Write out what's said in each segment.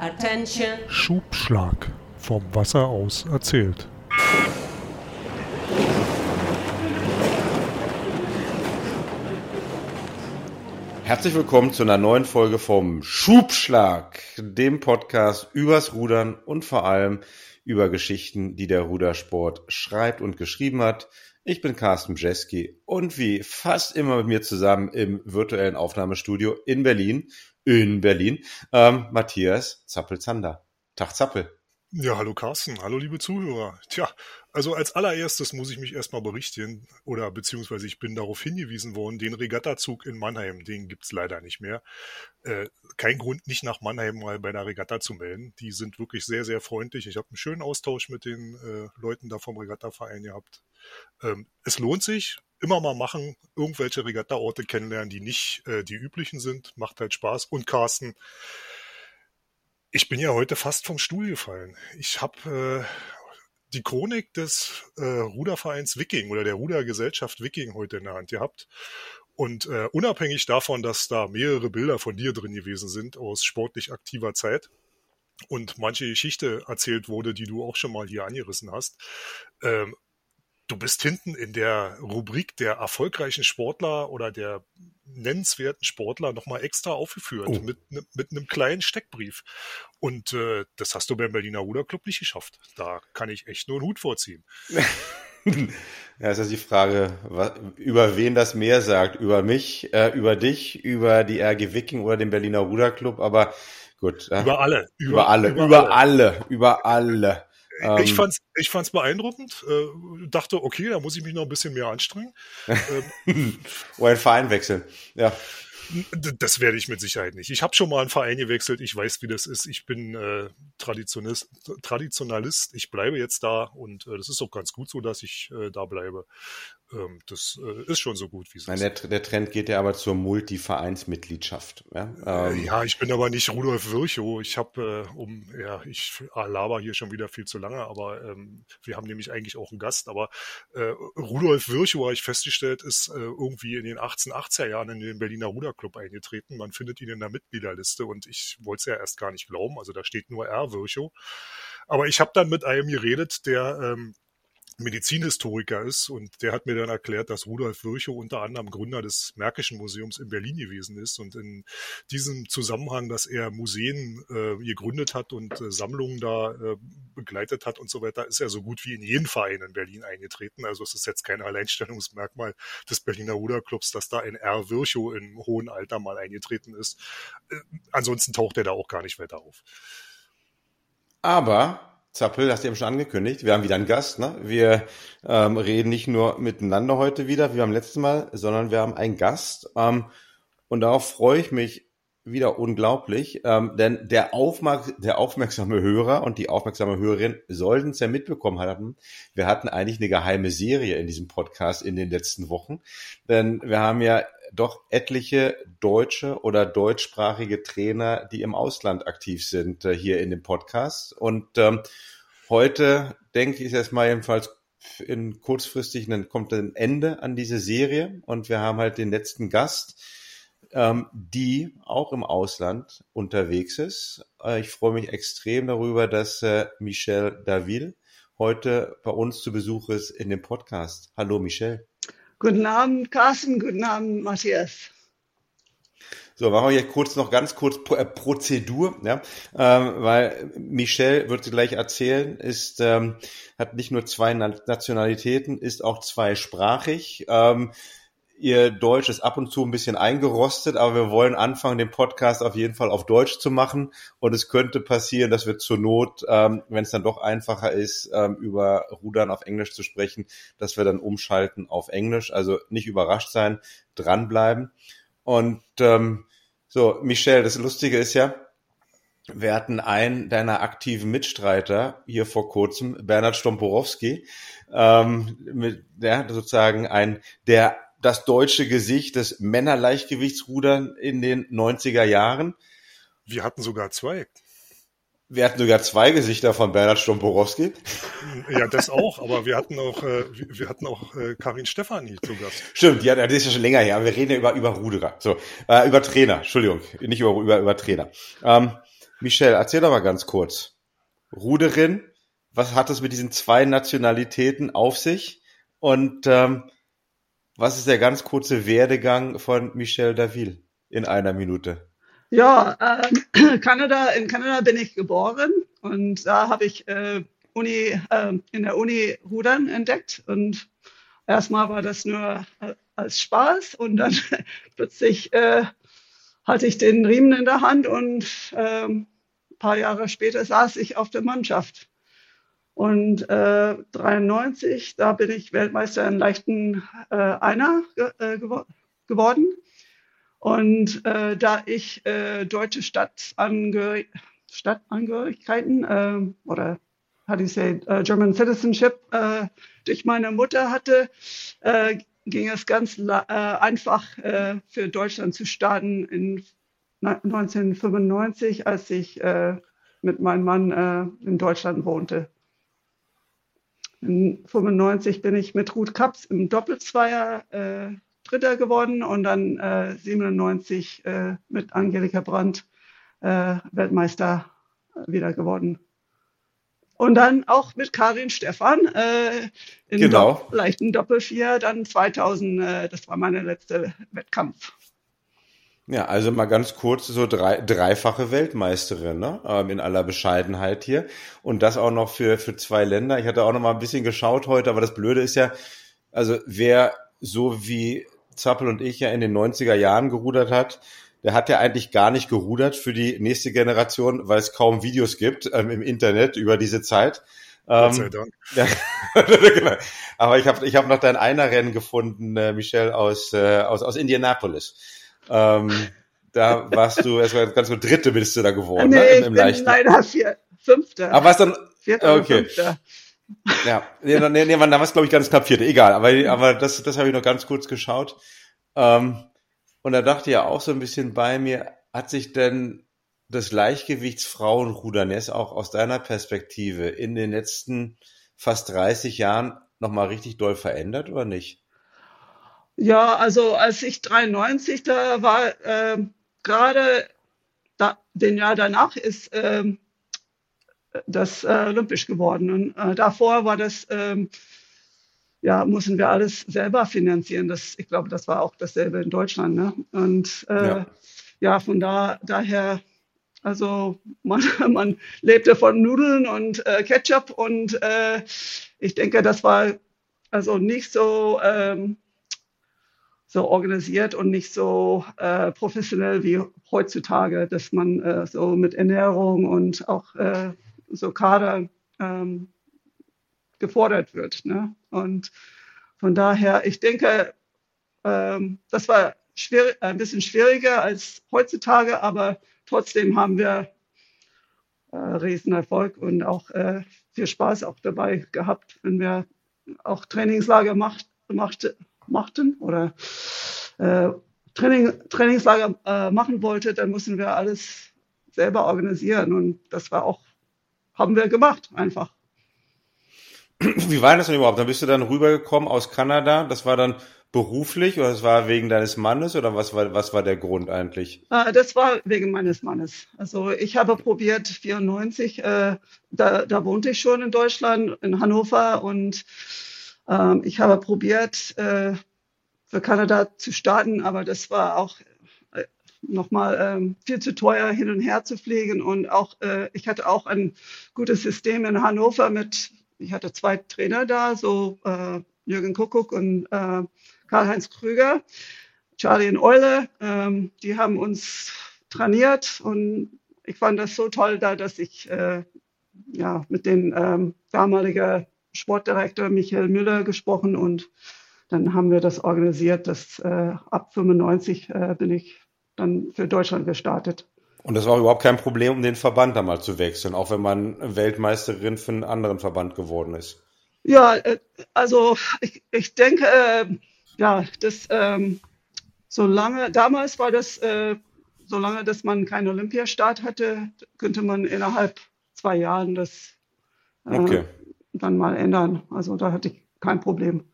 Attention. Schubschlag. Vom Wasser aus erzählt. Herzlich willkommen zu einer neuen Folge vom Schubschlag, dem Podcast übers Rudern und vor allem über Geschichten, die der Rudersport schreibt und geschrieben hat. Ich bin Carsten Jeski und wie fast immer mit mir zusammen im virtuellen Aufnahmestudio in Berlin, in Berlin, ähm, Matthias Zappel-Zander. Tag Zappel. Ja, hallo Carsten, hallo liebe Zuhörer. Tja, also als allererstes muss ich mich erstmal berichten oder beziehungsweise ich bin darauf hingewiesen worden, den Regattazug in Mannheim, den gibt's leider nicht mehr. Äh, kein Grund, nicht nach Mannheim mal bei der Regatta zu melden. Die sind wirklich sehr, sehr freundlich. Ich habe einen schönen Austausch mit den äh, Leuten da vom Regattaverein gehabt. Ähm, es lohnt sich, immer mal machen, irgendwelche Regattaorte kennenlernen, die nicht äh, die üblichen sind. Macht halt Spaß. Und Carsten, ich bin ja heute fast vom Stuhl gefallen. Ich habe äh, die Chronik des äh, Rudervereins Viking oder der Rudergesellschaft Viking heute in der Hand gehabt. Und äh, unabhängig davon, dass da mehrere Bilder von dir drin gewesen sind aus sportlich aktiver Zeit und manche Geschichte erzählt wurde, die du auch schon mal hier angerissen hast, ähm, du bist hinten in der Rubrik der erfolgreichen Sportler oder der nennenswerten Sportler nochmal extra aufgeführt oh. mit, mit einem kleinen Steckbrief. Und äh, das hast du beim Berliner Ruderclub nicht geschafft. Da kann ich echt nur einen Hut vorziehen. ja, ist also die Frage, was, über wen das mehr sagt. Über mich, äh, über dich, über die RG Viking oder den Berliner Ruderclub. Aber gut. Äh, über alle. Über, über alle. Über, über alle. alle. Über alle. Ich ähm, fand's, ich fand's beeindruckend. Äh, dachte, okay, da muss ich mich noch ein bisschen mehr anstrengen. ähm, Oder einen Verein wechseln. Ja. Das werde ich mit Sicherheit nicht. Ich habe schon mal einen Verein gewechselt. Ich weiß, wie das ist. Ich bin äh, Traditionalist, Traditionalist. Ich bleibe jetzt da und äh, das ist auch ganz gut so, dass ich äh, da bleibe das äh, ist schon so gut, wie es ist. Der, der, Trend geht ja aber zur Multi-Vereinsmitgliedschaft. Ja? Äh, ähm, ja, ich bin aber nicht Rudolf Virchow. Ich habe, äh, um, ja, ich laber hier schon wieder viel zu lange, aber ähm, wir haben nämlich eigentlich auch einen Gast. Aber äh, Rudolf Virchow, habe ich festgestellt, ist äh, irgendwie in den 1880er Jahren in den Berliner Ruderclub eingetreten. Man findet ihn in der Mitgliederliste und ich wollte es ja erst gar nicht glauben. Also da steht nur R. Virchow. Aber ich habe dann mit einem geredet, der ähm, Medizinhistoriker ist und der hat mir dann erklärt, dass Rudolf Virchow unter anderem Gründer des Märkischen Museums in Berlin gewesen ist und in diesem Zusammenhang, dass er Museen äh, gegründet hat und äh, Sammlungen da äh, begleitet hat und so weiter, ist er so gut wie in jeden Verein in Berlin eingetreten. Also es ist jetzt kein Alleinstellungsmerkmal des Berliner Ruderclubs, dass da ein R. Virchow im hohen Alter mal eingetreten ist. Äh, ansonsten taucht er da auch gar nicht weiter auf. Aber Zappel, hast du eben schon angekündigt. Wir haben wieder einen Gast. Ne? Wir ähm, reden nicht nur miteinander heute wieder, wie beim letzten Mal, sondern wir haben einen Gast. Ähm, und darauf freue ich mich wieder unglaublich, ähm, denn der, Aufmerk der aufmerksame Hörer und die aufmerksame Hörerin sollten es ja mitbekommen haben. Wir hatten eigentlich eine geheime Serie in diesem Podcast in den letzten Wochen, denn wir haben ja doch etliche deutsche oder deutschsprachige Trainer, die im Ausland aktiv sind, äh, hier in dem Podcast. Und ähm, heute denke ich erstmal jedenfalls in kurzfristig, dann kommt ein Ende an diese Serie und wir haben halt den letzten Gast, ähm, die auch im Ausland unterwegs ist. Äh, ich freue mich extrem darüber, dass äh, Michel Daville heute bei uns zu Besuch ist in dem Podcast. Hallo Michel. Guten Abend, Carsten. Guten Abend, Matthias. So, machen wir hier kurz noch ganz kurz äh, Prozedur, ja, ähm, weil Michel wird gleich erzählen, ist ähm, hat nicht nur zwei Nationalitäten, ist auch zweisprachig. Ähm, Ihr Deutsch ist ab und zu ein bisschen eingerostet, aber wir wollen anfangen, den Podcast auf jeden Fall auf Deutsch zu machen. Und es könnte passieren, dass wir zur Not, ähm, wenn es dann doch einfacher ist, ähm, über Rudern auf Englisch zu sprechen, dass wir dann umschalten auf Englisch. Also nicht überrascht sein, dranbleiben. Und ähm, so, Michelle, das Lustige ist ja, wir hatten einen deiner aktiven Mitstreiter hier vor kurzem, Bernhard Stomporowski, ähm, mit, ja, sozusagen ein, der das deutsche Gesicht des Männerleichtgewichtsrudern in den 90er Jahren. Wir hatten sogar zwei. Wir hatten sogar zwei Gesichter von Bernhard Stomporowski. Ja, das auch, aber wir hatten auch, äh, wir hatten auch äh, Karin Stefani zu Gast. Stimmt, ja, das ist ja schon länger her. Wir reden ja über, über Ruderer. So, äh, über Trainer, Entschuldigung, nicht über, über, über Trainer. Ähm, Michelle, erzähl doch mal ganz kurz. Ruderin, was hat es mit diesen zwei Nationalitäten auf sich? Und ähm, was ist der ganz kurze Werdegang von Michelle Daville in einer Minute? Ja, äh, Kanada, in Kanada bin ich geboren und da habe ich äh, Uni, äh, in der Uni Rudern entdeckt und erstmal war das nur äh, als Spaß und dann plötzlich äh, hatte ich den Riemen in der Hand und ähm, ein paar Jahre später saß ich auf der Mannschaft. Und äh, 93, da bin ich Weltmeister in leichten äh, Einer ge äh, gewo geworden. Und äh, da ich äh, deutsche Stadtangehör Stadtangehörigkeiten äh, oder how do you say, uh, German Citizenship äh, durch meine Mutter hatte, äh, ging es ganz äh, einfach äh, für Deutschland zu starten in 1995, als ich mit meinem Mann in Deutschland wohnte. In 95 bin ich mit Ruth Kaps im Doppelzweier äh, Dritter geworden und dann äh, 97 äh, mit Angelika Brandt äh, Weltmeister wieder geworden. Und dann auch mit Karin Stefan äh, in Genau. Dopp leichten Doppelvier, dann 2000, äh, das war meine letzte Wettkampf. Ja, also mal ganz kurz, so drei, dreifache Weltmeisterin, ne? Ähm, in aller Bescheidenheit hier. Und das auch noch für, für zwei Länder. Ich hatte auch noch mal ein bisschen geschaut heute, aber das Blöde ist ja, also wer so wie Zappel und ich ja in den 90er Jahren gerudert hat, der hat ja eigentlich gar nicht gerudert für die nächste Generation, weil es kaum Videos gibt ähm, im Internet über diese Zeit. Gott sei Ähm, Dank. ja, genau. Aber ich habe ich hab noch dein Einerrennen gefunden, äh, Michelle, aus, äh, aus, aus Indianapolis. Ähm, da warst du, es war ganz gut, Dritte bist du da geworden, nee, ne? Im, im leichten. leider vier, Fünfter. Aber was dann, Vierter okay. Fünfter. ja, nee, nee, nee, da war es, glaube ich, ganz knapp Vierte, egal. Aber, aber das, das habe ich noch ganz kurz geschaut. Ähm, und da dachte ich ja auch so ein bisschen bei mir, hat sich denn das Leichtgewichtsfrauenrudern jetzt auch aus deiner Perspektive in den letzten fast 30 Jahren nochmal richtig doll verändert oder nicht? Ja, also als ich 93 da war, ähm, gerade da, den Jahr danach ist ähm, das äh, olympisch geworden. Und äh, davor war das, ähm, ja, mussten wir alles selber finanzieren. Das, ich glaube, das war auch dasselbe in Deutschland. Ne? Und äh, Ja. ja. von da, daher, also man, man lebte von Nudeln und äh, Ketchup und äh, ich denke, das war also nicht so, ähm, so organisiert und nicht so äh, professionell wie heutzutage, dass man äh, so mit Ernährung und auch äh, so Kader ähm, gefordert wird. Ne? Und von daher, ich denke, ähm, das war schwierig, ein bisschen schwieriger als heutzutage, aber trotzdem haben wir äh, Riesenerfolg und auch äh, viel Spaß auch dabei gehabt, wenn wir auch Trainingslager macht, macht, machten oder äh, Training, Trainingslager äh, machen wollte, dann mussten wir alles selber organisieren und das war auch, haben wir gemacht einfach. Wie war das denn überhaupt? Dann bist du dann rübergekommen aus Kanada. Das war dann beruflich oder das war wegen deines Mannes oder was war, was war der Grund eigentlich? Äh, das war wegen meines Mannes. Also ich habe probiert, 94, äh, da, da wohnte ich schon in Deutschland, in Hannover und ähm, ich habe probiert, äh, für Kanada zu starten, aber das war auch äh, nochmal ähm, viel zu teuer, hin und her zu fliegen und auch, äh, ich hatte auch ein gutes System in Hannover mit, ich hatte zwei Trainer da, so äh, Jürgen Kuckuck und äh, Karl-Heinz Krüger. Charlie und Eule, ähm, die haben uns trainiert und ich fand das so toll da, dass ich äh, ja, mit dem ähm, damaligen Sportdirektor Michael Müller gesprochen und dann haben wir das organisiert, dass äh, ab 95 äh, bin ich dann für Deutschland gestartet. Und das war überhaupt kein Problem, um den Verband da mal zu wechseln, auch wenn man Weltmeisterin für einen anderen Verband geworden ist. Ja, äh, also ich, ich denke, äh, ja, das ähm, solange damals war das, äh, solange dass man keinen Olympiastart hatte, könnte man innerhalb zwei Jahren das äh, Okay. Dann mal ändern. Also da hatte ich kein Problem.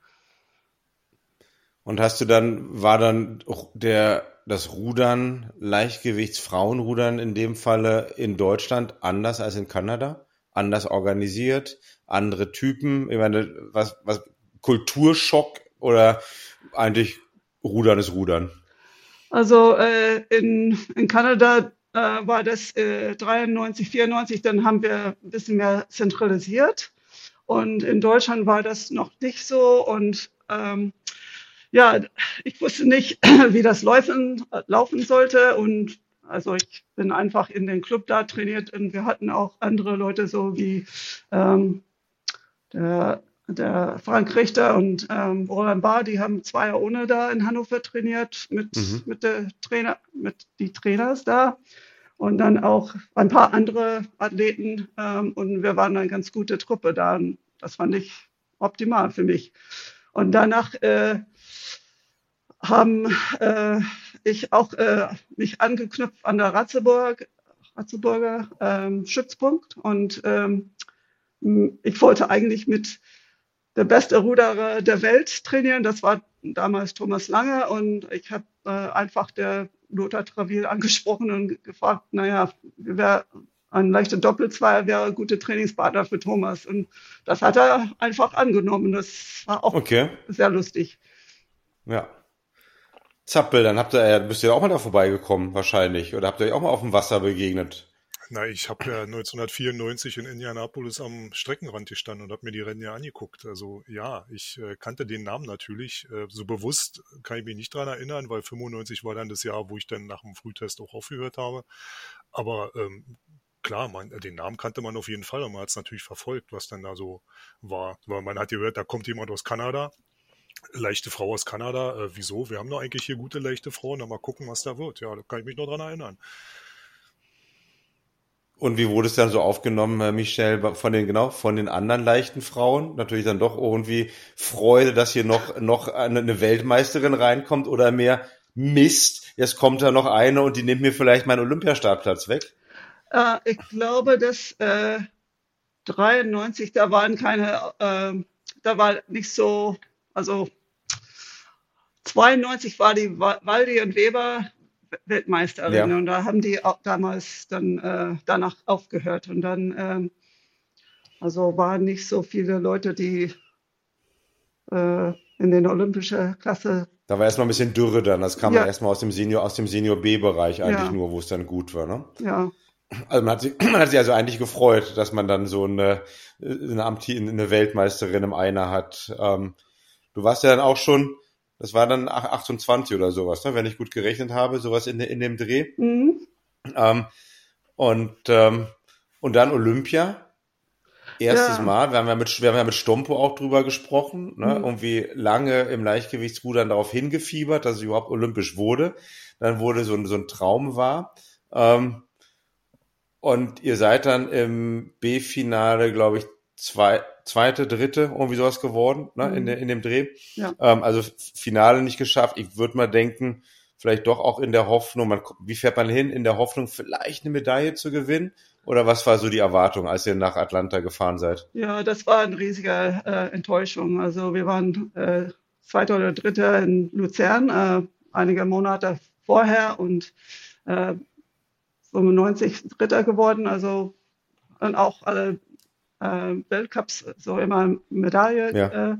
Und hast du dann, war dann der das Rudern, Leichtgewichtsfrauenrudern in dem Falle in Deutschland anders als in Kanada? Anders organisiert, andere Typen? Ich meine, was, was, Kulturschock oder eigentlich Rudern ist Rudern? Also äh, in, in Kanada äh, war das äh, 93, 94, dann haben wir ein bisschen mehr zentralisiert. Und in Deutschland war das noch nicht so. Und ähm, ja, ich wusste nicht, wie das laufen, laufen sollte. Und also ich bin einfach in den Club da trainiert und wir hatten auch andere Leute so wie ähm, der, der Frank Richter und ähm, Roland Barr, die haben zwei Jahre ohne da in Hannover trainiert mit, mhm. mit der Trainer, mit die Trainers da und dann auch ein paar andere Athleten ähm, und wir waren eine ganz gute Truppe da. Und das fand ich optimal für mich. Und danach äh, haben äh, ich auch äh, mich angeknüpft an der Ratzeburg, Ratzeburger ähm, Stützpunkt und ähm, ich wollte eigentlich mit der beste Ruderer der Welt trainieren. Das war damals Thomas Lange und ich habe äh, einfach der Lothar Travil angesprochen und gefragt, naja, wer ein leichter Doppelzweier wäre ein guter Trainingspartner für Thomas. Und das hat er einfach angenommen. Das war auch okay. sehr lustig. Ja. Zappel, dann habt ihr, bist ihr auch mal da vorbeigekommen wahrscheinlich. Oder habt ihr euch auch mal auf dem Wasser begegnet? Na, ich habe ja 1994 in Indianapolis am Streckenrand gestanden und habe mir die Rennen ja angeguckt. Also ja, ich äh, kannte den Namen natürlich. Äh, so bewusst kann ich mich nicht dran erinnern, weil 95 war dann das Jahr, wo ich dann nach dem Frühtest auch aufgehört habe. Aber ähm, klar, man, den Namen kannte man auf jeden Fall und man hat es natürlich verfolgt, was dann da so war. Weil man hat gehört, da kommt jemand aus Kanada leichte Frau aus Kanada, äh, wieso? Wir haben doch eigentlich hier gute leichte Frauen, dann mal gucken, was da wird. Ja, da kann ich mich noch dran erinnern. Und wie wurde es dann so aufgenommen, Michelle, von den, genau, von den anderen leichten Frauen? Natürlich dann doch irgendwie Freude, dass hier noch, noch eine Weltmeisterin reinkommt oder mehr Mist, jetzt kommt da noch eine und die nimmt mir vielleicht meinen Olympiastartplatz weg? Äh, ich glaube, dass äh, 93, da waren keine, äh, da war nicht so also 92 war die Waldi und Weber Weltmeisterin ja. und da haben die auch damals dann äh, danach aufgehört und dann ähm, also waren nicht so viele Leute, die äh, in den olympischen Klasse. Da war erstmal ein bisschen Dürre dann. Das kam ja. erstmal aus dem Senior, aus dem Senior B-Bereich eigentlich ja. nur, wo es dann gut war, ne? Ja. Also man hat, sich, man hat sich also eigentlich gefreut, dass man dann so eine, eine, Amti, eine Weltmeisterin im Einer hat. Ähm, Du warst ja dann auch schon, das war dann 28 oder sowas, ne? wenn ich gut gerechnet habe, sowas in, in dem Dreh. Mhm. Ähm, und, ähm, und dann Olympia. Erstes ja. Mal, wir haben ja mit, wir haben ja mit Stompo auch drüber gesprochen, ne? Mhm. irgendwie lange im Leichtgewichtsrudern darauf hingefiebert, dass es überhaupt olympisch wurde. Dann wurde so ein, so ein Traum wahr. Ähm, und ihr seid dann im B-Finale, glaube ich, zwei, zweite, dritte, irgendwie sowas geworden, ne, mhm. in, in dem Dreh. Ja. Ähm, also Finale nicht geschafft. Ich würde mal denken, vielleicht doch auch in der Hoffnung, man, wie fährt man hin, in der Hoffnung, vielleicht eine Medaille zu gewinnen? Oder was war so die Erwartung, als ihr nach Atlanta gefahren seid? Ja, das war eine riesige äh, Enttäuschung. Also wir waren äh, Zweiter oder Dritter in Luzern, äh, einige Monate vorher und äh, 95 Dritter geworden. Also und auch alle äh, Weltcups so immer Medaille. Ja. Äh,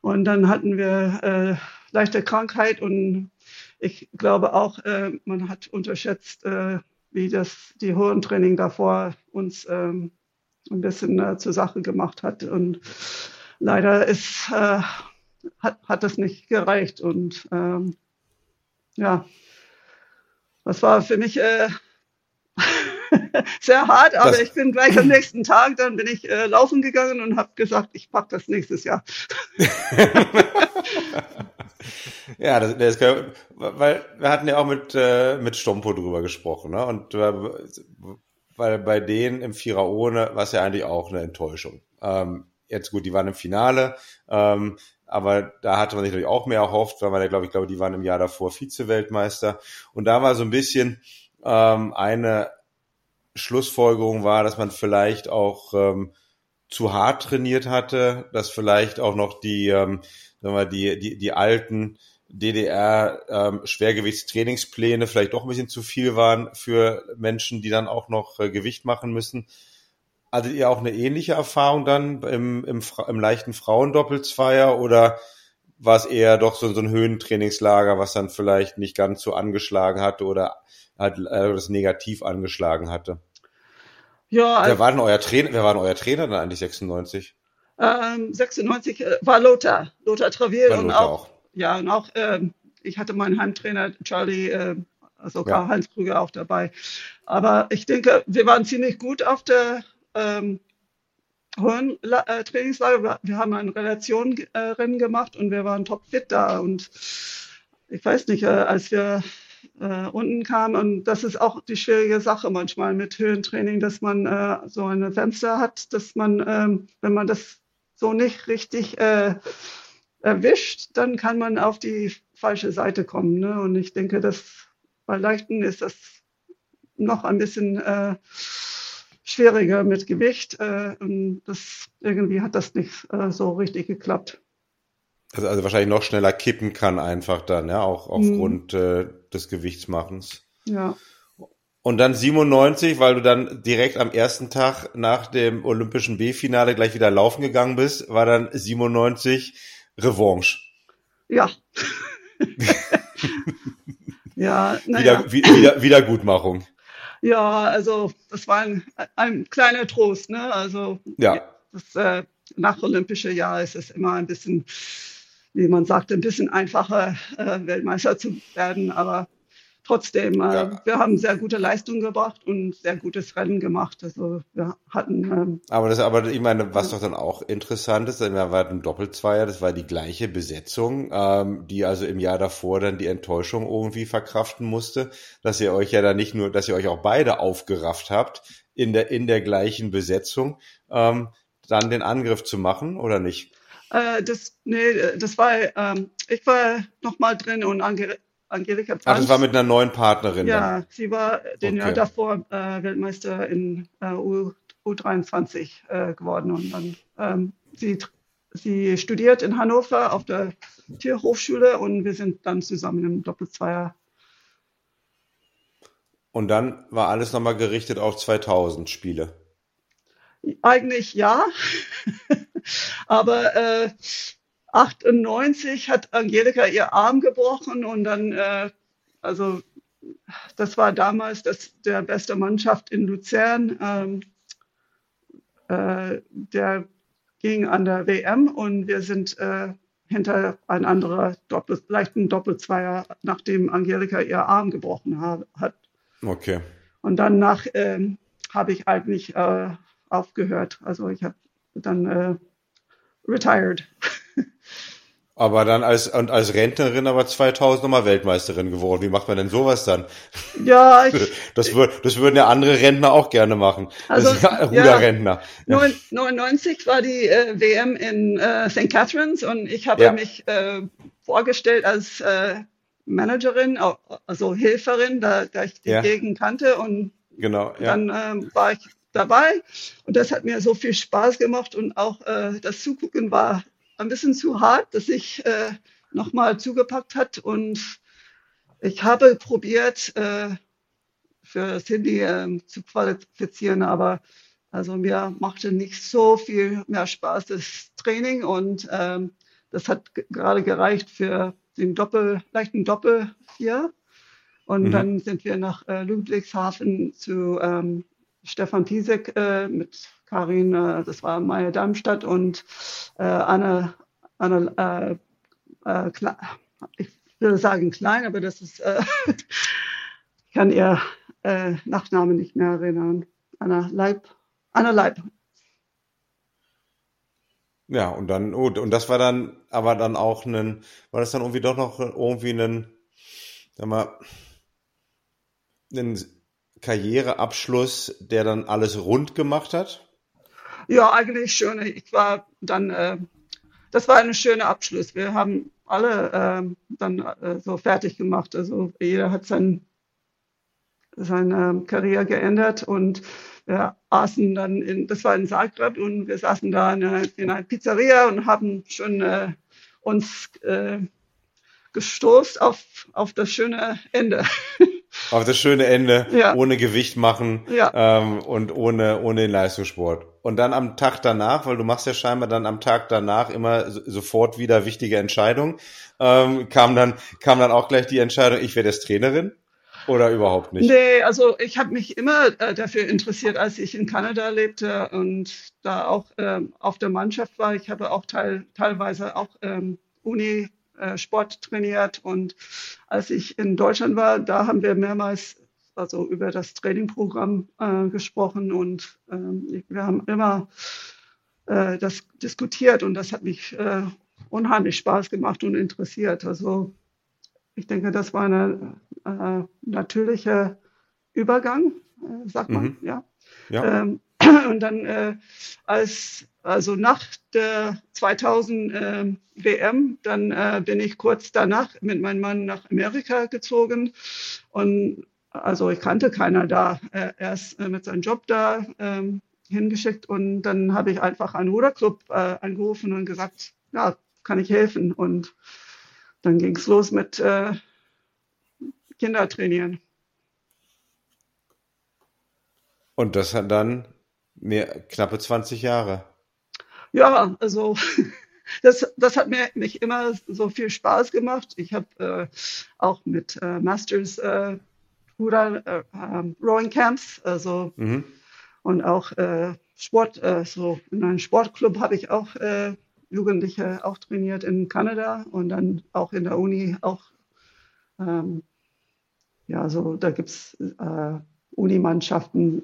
und dann hatten wir äh, leichte Krankheit und ich glaube auch, äh, man hat unterschätzt, äh, wie das die Hirntraining davor uns ähm, ein bisschen äh, zur Sache gemacht hat. Und leider ist, hat, hat das nicht gereicht. Und ähm, ja, das war für mich sehr hart, aber das ich bin gleich am nächsten Tag, dann bin ich äh, laufen gegangen und habe gesagt, ich packe das nächstes Jahr. ja, das, das weil wir hatten ja auch mit, äh, mit Stompo drüber gesprochen, ne? Und äh, weil bei denen im Vierer ohne war es ja eigentlich auch eine Enttäuschung. Ähm, jetzt gut, die waren im Finale, ähm, aber da hatte man sich natürlich auch mehr erhofft, weil man ja, glaube ich, glaube, die waren im Jahr davor Vize-Weltmeister. Und da war so ein bisschen ähm, eine Schlussfolgerung war, dass man vielleicht auch ähm, zu hart trainiert hatte, dass vielleicht auch noch die, ähm, sagen wir, die, die, die alten DDR ähm, Schwergewichtstrainingspläne vielleicht doch ein bisschen zu viel waren für Menschen, die dann auch noch äh, Gewicht machen müssen. Hattet ihr auch eine ähnliche Erfahrung dann im, im, im leichten Frauendoppelzweier oder war es eher doch so, so ein Höhentrainingslager, was dann vielleicht nicht ganz so angeschlagen hatte oder halt äh, das negativ angeschlagen hatte? Ja, wer war denn euer Trainer? Wer war denn euer Trainer dann eigentlich 96? Ähm, 96 äh, war Lothar, Lothar Travil und auch, auch, ja und auch ähm, ich hatte meinen Heimtrainer Charlie, äh, also Karl-Heinz Krüger auch dabei. Aber ich denke, wir waren ziemlich gut auf der ähm, hohen äh. Wir haben ein Relationenrennen gemacht und wir waren topfit da. Und ich weiß nicht, äh, als wir äh, unten kamen, und das ist auch die schwierige Sache manchmal mit Höhentraining, dass man äh, so eine Fenster hat, dass man, ähm, wenn man das so nicht richtig äh, erwischt, dann kann man auf die falsche Seite kommen. Ne? Und ich denke, dass bei Leichten ist das noch ein bisschen äh, schwieriger mit Gewicht. Äh, und das, irgendwie hat das nicht äh, so richtig geklappt. Also, also wahrscheinlich noch schneller kippen kann einfach dann, ja, auch aufgrund mhm. äh, des Gewichtsmachens. Ja. Und dann 97, weil du dann direkt am ersten Tag nach dem Olympischen B-Finale gleich wieder laufen gegangen bist, war dann 97 Revanche. Ja. ja, naja. Wieder, wieder, Wiedergutmachung. Ja, also das war ein, ein kleiner Trost. Ne? Also ja. das äh, nach Olympische Jahr ist es immer ein bisschen, wie man sagt, ein bisschen einfacher, äh, Weltmeister zu werden. Aber trotzdem, äh, ja. wir haben sehr gute Leistungen gebracht und sehr gutes Rennen gemacht. Also wir hatten. Ähm, aber das, aber ich meine, was doch dann auch interessant ist, wir hatten Doppelzweier, das war die gleiche Besetzung, ähm, die also im Jahr davor dann die Enttäuschung irgendwie verkraften musste, dass ihr euch ja dann nicht nur, dass ihr euch auch beide aufgerafft habt in der in der gleichen Besetzung, ähm, dann den Angriff zu machen oder nicht? Äh, das, nee, das war, ähm, ich war noch mal drin und Ange Angelika Brandt. Ach, das war mit einer neuen Partnerin. Ja, dann. sie war den okay. Jahr davor äh, Weltmeister in äh, U, U23 äh, geworden und dann ähm, sie, sie studiert in Hannover auf der Tierhochschule und wir sind dann zusammen im Doppelzweier. Und dann war alles nochmal gerichtet auf 2000 Spiele. Eigentlich ja, aber äh, 98 hat Angelika ihr Arm gebrochen und dann, äh, also das war damals das, der beste Mannschaft in Luzern. Ähm, äh, der ging an der WM und wir sind äh, hinter ein anderer Doppel, leichten Doppelzweier, nachdem Angelika ihr Arm gebrochen ha hat. Okay. Und danach ähm, habe ich eigentlich äh, aufgehört. Also ich habe dann äh, retired. Aber dann als, und als Rentnerin aber 2000 nochmal Weltmeisterin geworden. Wie macht man denn sowas dann? Ja, ich, das, würd, das würden ja andere Rentner auch gerne machen. Also, ja, Ruderrentner. Ja. 99 war die äh, WM in äh, St. Catharines und ich habe ja. mich äh, vorgestellt als äh, Managerin, also Helferin, da, da ich die ja. Gegend kannte und genau, dann ähm, war ich dabei und das hat mir so viel Spaß gemacht und auch äh, das Zugucken war ein bisschen zu hart, dass ich äh, nochmal zugepackt hat und ich habe probiert, äh, für Cindy äh, zu qualifizieren, aber also mir machte nicht so viel mehr Spaß das Training und ähm, das hat gerade gereicht für den Doppel, leichten Doppel hier. Und mhm. dann sind wir nach äh, Ludwigshafen zu ähm, Stefan Piesek äh, mit Karin, äh, das war Maya Darmstadt und äh, Anne, Anne äh, äh, ich würde sagen klein, aber das ist, äh, ich kann ihr Nachname nicht mehr erinnern. Anna Leib, Anna Leib. Ja, und dann, oh, und das war dann, aber dann auch ein, war das dann irgendwie doch noch irgendwie ein, sag mal, ein Karriereabschluss, der dann alles rund gemacht hat? Ja, eigentlich schon. Ich war dann, äh, das war ein schöner Abschluss. Wir haben alle äh, dann äh, so fertig gemacht. Also jeder hat sein, seine Karriere geändert und wir aßen dann in, das war in Zagreb und wir saßen da in, in einer Pizzeria und haben schon äh, uns äh, gestoßt auf, auf das schöne Ende. Auf das schöne Ende, Ja. ohne Gewicht machen Ja. ähm, und ohne, ohne den Leistungssport. Und dann am Tag danach, weil du machst ja scheinbar dann am Tag danach immer so, sofort wieder wichtige Entscheidungen, ähm, kam dann kam dann auch gleich die Entscheidung, ich werde jetzt Trainerin oder überhaupt nicht? Nee, also ich habe mich immer äh, dafür interessiert, als ich in Kanada lebte und da auch ähm, auf der Mannschaft war. Ich habe auch teil, teilweise auch ähm, Uni äh, Sport trainiert und als ich in Deutschland war, da haben wir mehrmals also über das Trainingprogramm äh, gesprochen und ähm, wir haben immer äh, das diskutiert und das hat mich äh, unheimlich Spaß gemacht und interessiert. Also ich denke, das war ein äh, natürlicher Übergang, äh, sagt man, Mhm. ja. Ja. Ähm, und dann äh, als also nach der 2000 ähm, WM, dann äh, bin ich kurz danach mit meinem Mann nach Amerika gezogen und also ich kannte keiner da. Äh, er ist äh, mit seinem Job da ähm, hingeschickt und dann habe ich einfach einen Ruderclub äh, angerufen und gesagt, ja, kann ich helfen? Und dann ging es los mit äh, Kindertrainieren. Und das hat dann mehr knappe 20 Jahre. Ja, also das, das hat mir nicht immer so viel Spaß gemacht. Ich habe äh, auch mit äh, Masters äh, Ruder, äh, ähm, Rowing Camps, also Mhm. und auch äh, Sport, äh, so in einem Sportclub habe ich auch äh, Jugendliche auch trainiert in Kanada und dann auch in der Uni auch. Ähm, ja, so da gibt es Unimannschaften,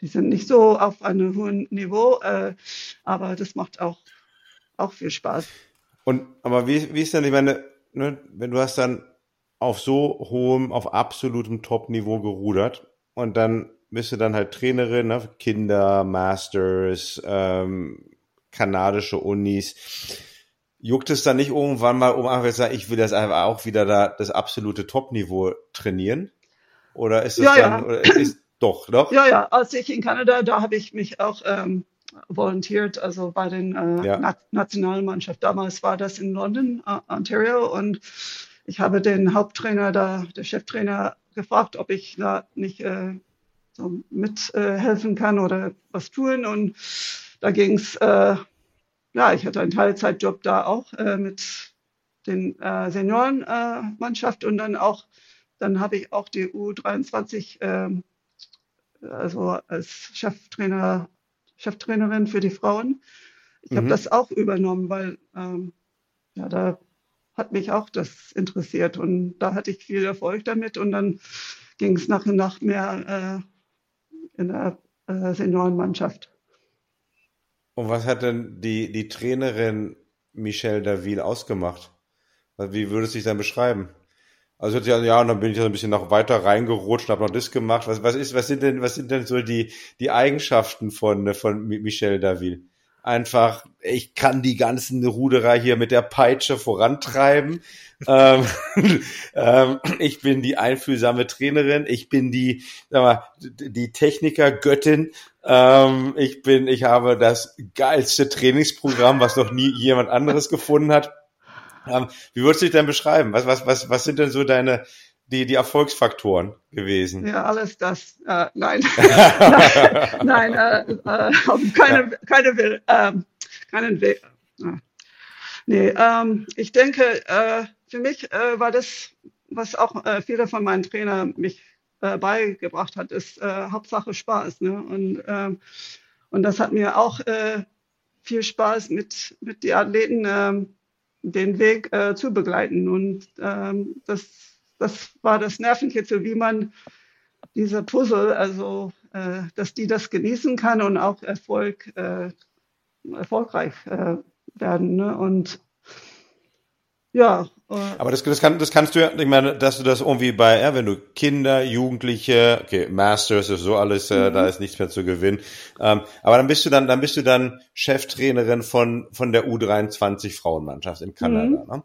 die sind nicht so auf einem hohen Niveau, äh, aber das macht auch, auch viel Spaß. Und aber wie, wie ist denn, ich meine, ne, wenn du hast dann auf so hohem, auf absolutem Top-Niveau gerudert und dann bist du dann halt Trainerin, ne, Kinder, Masters, ähm, kanadische Unis. Juckt es dann nicht irgendwann mal, um einfach sagen, ich will das einfach auch wieder da das absolute Top-Niveau trainieren? Oder ist es Ja, dann, ja. oder ist, doch, doch? Ja, ja, als ich in Kanada, da habe ich mich auch ähm, volontiert, also bei den äh, Ja. Na Nationalmannschaft. Damals war das in London, äh, Ontario, und ich habe den Haupttrainer da, der Cheftrainer, gefragt, ob ich da nicht äh, so mithelfen äh, helfen kann oder was tun. Und da ging es, äh, ja, ich hatte einen Teilzeitjob da auch äh, mit den Seniorenmannschaft Mannschaft und dann auch, dann habe ich auch die U23 ähm, also als Cheftrainer, Cheftrainerin für die Frauen. Ich habe Mhm. das auch übernommen, weil ähm, ja, da hat mich auch das interessiert und da hatte ich viel Erfolg damit und dann ging es nach und nach mehr äh, in der äh, Seniorenmannschaft. Und was hat denn die, die Trainerin Michelle Daville ausgemacht? Wie würde es sich dann beschreiben? Also ja, und dann bin ich so ein bisschen noch weiter reingerutscht, habe noch das gemacht. Was, was ist, was sind denn, was sind denn so die, die Eigenschaften von, von Mi- Michelle Daville? Einfach, ich kann die ganzen Ruderer hier mit der Peitsche vorantreiben. ähm, ähm, ich bin die einfühlsame Trainerin. Ich bin die, sag mal, die Techniker-Göttin. Ähm, ich bin, ich habe das geilste Trainingsprogramm, was noch nie jemand anderes gefunden hat. Ähm, wie würdest du dich denn beschreiben? Was, was, was, was sind denn so deine, die, die Erfolgsfaktoren gewesen? Ja, alles das. Äh, nein, nein, äh, äh, keine, keine Will, ähm, keinen Weg. Äh, nee, ähm, ich denke, äh, für mich äh, war das, was auch äh, viele von meinen Trainern mich äh, beigebracht hat, ist äh, Hauptsache Spaß. Ne? Und, ähm, und das hat mir auch äh, viel Spaß mit, mit den Athleten ähm, den Weg äh, zu begleiten. Und ähm, das, das war das Nervenkitzel, wie man diese Puzzle, also äh, dass die das genießen kann und auch Erfolg, äh, erfolgreich äh, werden. Ne? Und ja, äh, Aber das, das, kann, das kannst du ja, ich meine, dass du das irgendwie bei, ja, wenn du Kinder, Jugendliche, okay, Masters ist so alles, äh, da ist nichts mehr zu gewinnen. Ähm, aber dann bist du dann, dann bist du dann Cheftrainerin von, von der U23 Frauenmannschaft in Kanada. Ne?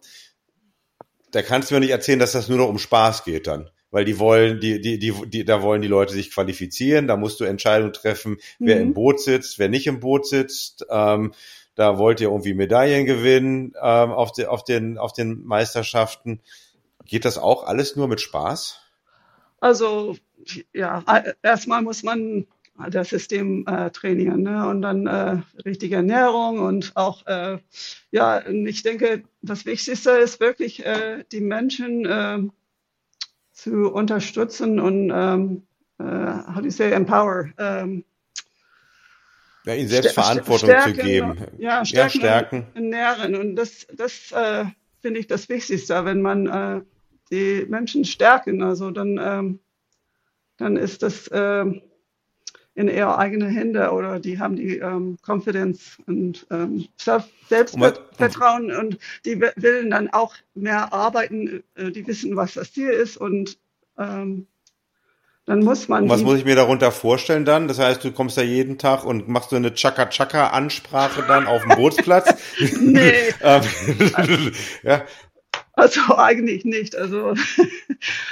Da kannst du mir nicht erzählen, dass das nur noch um Spaß geht dann. weil die wollen, die, die, die, die, da wollen die Leute sich qualifizieren, da musst du Entscheidungen treffen, wer mhm. im Boot sitzt, wer nicht im Boot sitzt. Ähm, da wollt ihr irgendwie Medaillen gewinnen ähm, auf, de, auf, den, auf den Meisterschaften. Geht das auch alles nur mit Spaß? Also ja, erstmal muss man das System äh, trainieren ne? und dann äh, richtige Ernährung und auch, äh, ja, ich denke, das Wichtigste ist wirklich, äh, die Menschen äh, zu unterstützen und, ähm, äh, how do you say, empower. Ähm, ja, ihnen selbst Verantwortung stärken, zu geben. Ja, stärken, ja, stärken. Und nähren. Und das, das äh, finde ich das Wichtigste, wenn man äh, die Menschen stärken. Also dann, ähm, dann ist das äh, in ihre eigenen Hände oder die haben die ähm, Confidence und ähm, Selbstvertrauen und die willen dann auch mehr arbeiten, äh, die wissen, was das Ziel ist und ähm, dann muss man. Und was muss ich mir darunter vorstellen dann? Das heißt, du kommst da jeden Tag und machst so eine Chaka-Chaka-Ansprache dann auf dem Bootsplatz? nee. Ähm, ja, also eigentlich nicht. Also,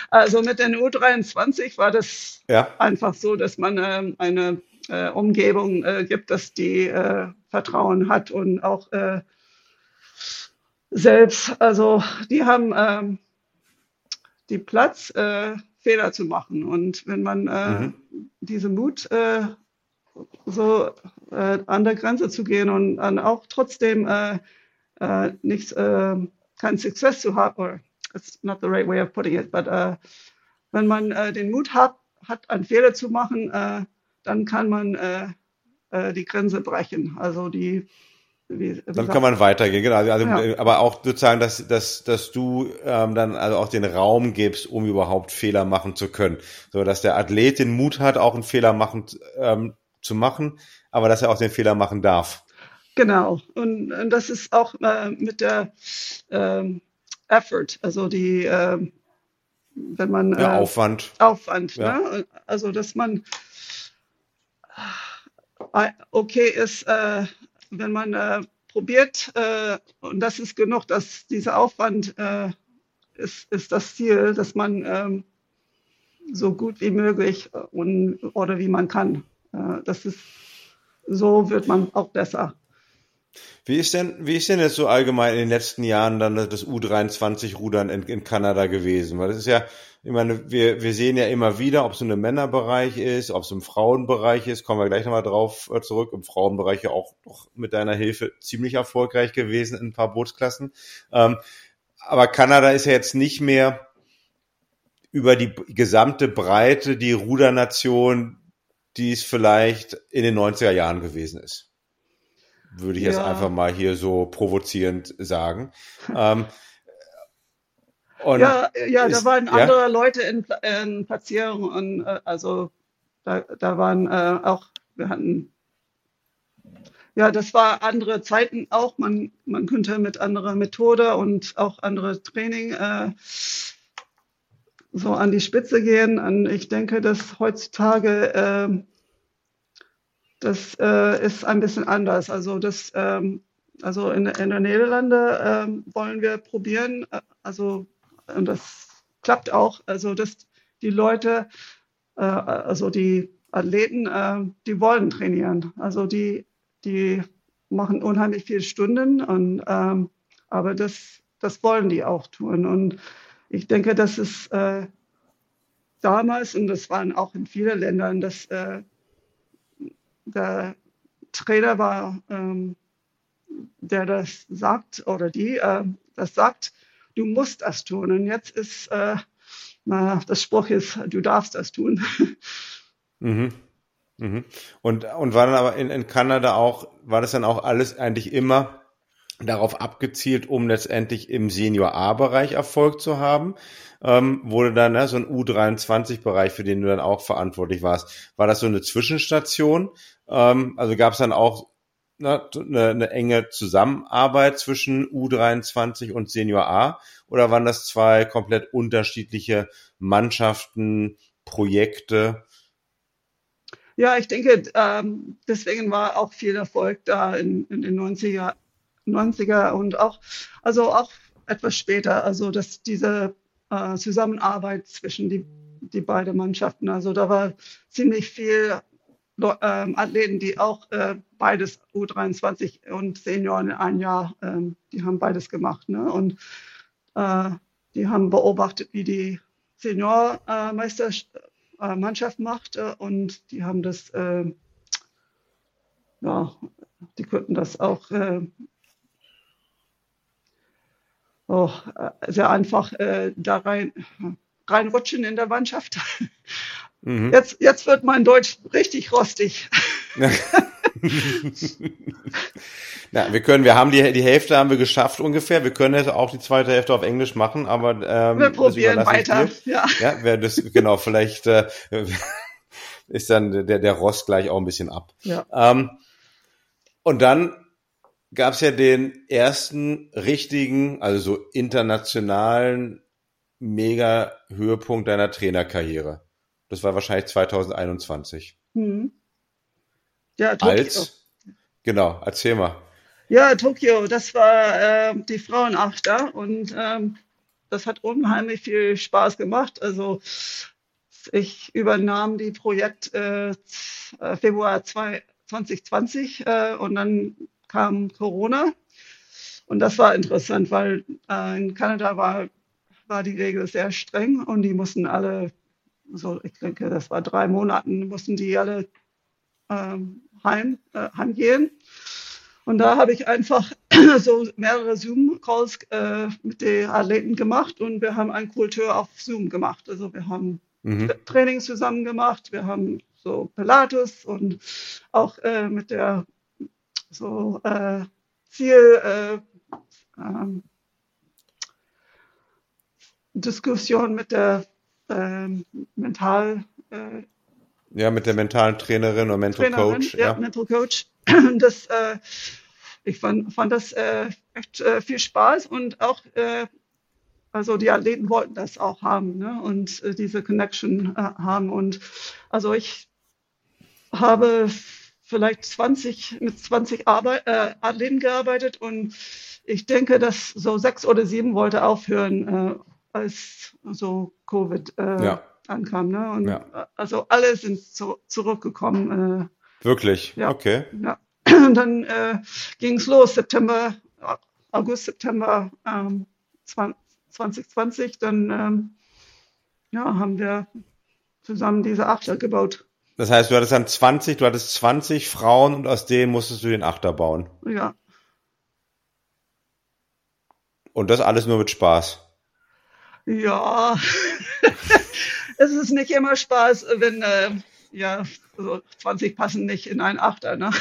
also mit den U23 war das ja. einfach so, dass man äh, eine äh, Umgebung äh, gibt, dass die äh, Vertrauen hat und auch äh, selbst, also die haben ähm, die Platz, äh, Fehler zu machen. Und wenn man mhm. diese Mut so an der Grenze zu gehen und dann auch trotzdem nichts keinen Success zu haben, oder it's not the right way of putting it, but uh, wenn man uh, den Mut hat, hat, einen Fehler zu machen, uh, dann kann man die Grenze brechen. Also die wie, wie dann kann man weitergehen, genau. Also, ja. Aber auch sozusagen, dass, dass, dass du ähm, dann also auch den Raum gibst, um überhaupt Fehler machen zu können. So dass der Athlet den Mut hat, auch einen Fehler machen ähm, zu machen, aber dass er auch den Fehler machen darf. Genau. Und, und das ist auch äh, mit der ähm, Effort, also die, äh, wenn man. Äh, Aufwand. Aufwand, ja. ne? Also, dass man äh, okay ist, äh, wenn man äh, probiert, und das ist genug, dass dieser Aufwand ist, ist das Ziel, dass man ähm, so gut wie möglich und, oder wie man kann. das ist, so wird man auch besser. Wie ist denn, wie ist denn jetzt so allgemein in den letzten Jahren dann das U23-Rudern in, in Kanada gewesen? Weil das ist ja, ich meine, wir, wir sehen ja immer wieder, ob es im Männerbereich ist, ob es im Frauenbereich ist, kommen wir gleich nochmal drauf äh, zurück. Im Frauenbereich ja auch doch mit deiner Hilfe ziemlich erfolgreich gewesen in ein paar Bootsklassen. Ähm, aber Kanada ist ja jetzt nicht mehr über die gesamte Breite die Rudernation, die es vielleicht in den 90er Jahren gewesen ist würde ich ja. jetzt einfach mal hier so provozierend sagen. Ähm, ja, ja, ist, da waren ja? andere Leute in, in Platzierung und äh, also da, da waren äh, auch, wir hatten ja, das war andere Zeiten auch. Man, man könnte mit anderer Methode und auch andere Training äh, so an die Spitze gehen. Und ich denke, dass heutzutage äh, das äh, ist ein bisschen anders. Also das, ähm, also in, in den Niederlande ähm, wollen wir probieren, äh, also und das klappt auch, also dass die Leute, äh, also die Athleten, äh, die wollen trainieren. Also die, die machen unheimlich viele Stunden und ähm, aber das, das wollen die auch tun. Und ich denke, dass es äh, damals, und das waren auch in vielen Ländern, dass äh, der Trainer war, ähm, der das sagt oder die äh, das sagt, du musst das tun. Und jetzt ist, äh, na, das Spruch ist, du darfst das tun. Mhm. Mhm. Und, und war dann aber in, in Kanada auch, war das dann auch alles eigentlich immer darauf abgezielt, um letztendlich im Senior A-Bereich Erfolg zu haben? ähm, wurde dann ne, so ein U23-Bereich, für den du dann auch verantwortlich warst. War das so eine Zwischenstation? Ähm, also gab es dann auch ne, eine, eine enge Zusammenarbeit zwischen U23 und Senior A? Oder waren das zwei komplett unterschiedliche Mannschaften, Projekte? Ja, ich denke, ähm, deswegen war auch viel Erfolg da in, in den 90er, 90er und auch, also auch etwas später. Also, dass diese äh, Zusammenarbeit zwischen die, die beiden Mannschaften. Also da war ziemlich viel ähm, Athleten, die auch äh, beides U23 und Senioren in einem Jahr, ähm, die haben beides gemacht. Ne? Und äh, die haben beobachtet, wie die Seniormeisterschaft äh, macht äh, und die haben das, äh, ja, die könnten das auch äh, oh, sehr einfach da rein, reinrutschen in der Mannschaft. Mhm. Jetzt, jetzt wird mein Deutsch richtig rostig. Na, wir können, wir haben die, die Hälfte haben wir geschafft ungefähr. Wir können jetzt auch die zweite Hälfte auf Englisch machen, aber ähm, wir probieren weiter. Ja, ja wer das genau vielleicht äh, ist dann der der Rost gleich auch ein bisschen ab. Ja. Ähm, und dann gab es ja den ersten richtigen, also so internationalen mega Höhepunkt deiner Trainerkarriere. Das war wahrscheinlich 2021. Mhm. Ja, Tokio. Als, genau, erzähl mal. Ja, Tokio, das war äh, die Frauenachter und ähm, das hat unheimlich viel Spaß gemacht. Also ich übernahm die Projekt äh, Februar 2020 äh, und dann kam Corona. Und das war interessant, weil äh, in Kanada war, war die Regel sehr streng und die mussten alle so, ich denke, das war drei Monaten, mussten die alle ähm, heim, äh, heimgehen. Und da habe ich einfach so mehrere Zoom-Calls äh, mit den Athleten gemacht und wir haben eine Kultur auf Zoom gemacht. Also wir haben mhm. Trainings zusammen gemacht, wir haben so Pilates und auch äh, mit der so äh, Ziel äh, ähm, Diskussion mit der ähm, mental. Äh, ja, mit der mentalen Trainerin oder Mental Trainerin, Coach. Ja, ja, Mental Coach. Das, äh, ich fand, fand das äh, echt äh, viel Spaß und auch, äh, also die Athleten wollten das auch haben ne? und äh, diese Connection haben. Und also ich habe vielleicht 20, mit 20 Arbeit, Athleten gearbeitet und ich denke, dass so sechs oder sieben wollte aufhören als so Covid äh, ja. ankam. Ne? Und ja. Äh, also alle sind zu, zurückgekommen. Äh, Wirklich? Ja. Okay. Ja. Und dann äh, ging es los, September, August, September ähm, 2020. Dann ähm, ja, haben wir zusammen diese Achter gebaut. Das heißt, du hattest dann 20, du hattest 20 Frauen und aus denen musstest du den Achter bauen. Ja. Und das alles nur mit Spaß. Ja, es ist nicht immer Spaß, wenn äh, ja, also 20 passen nicht in einen Achter. Ne?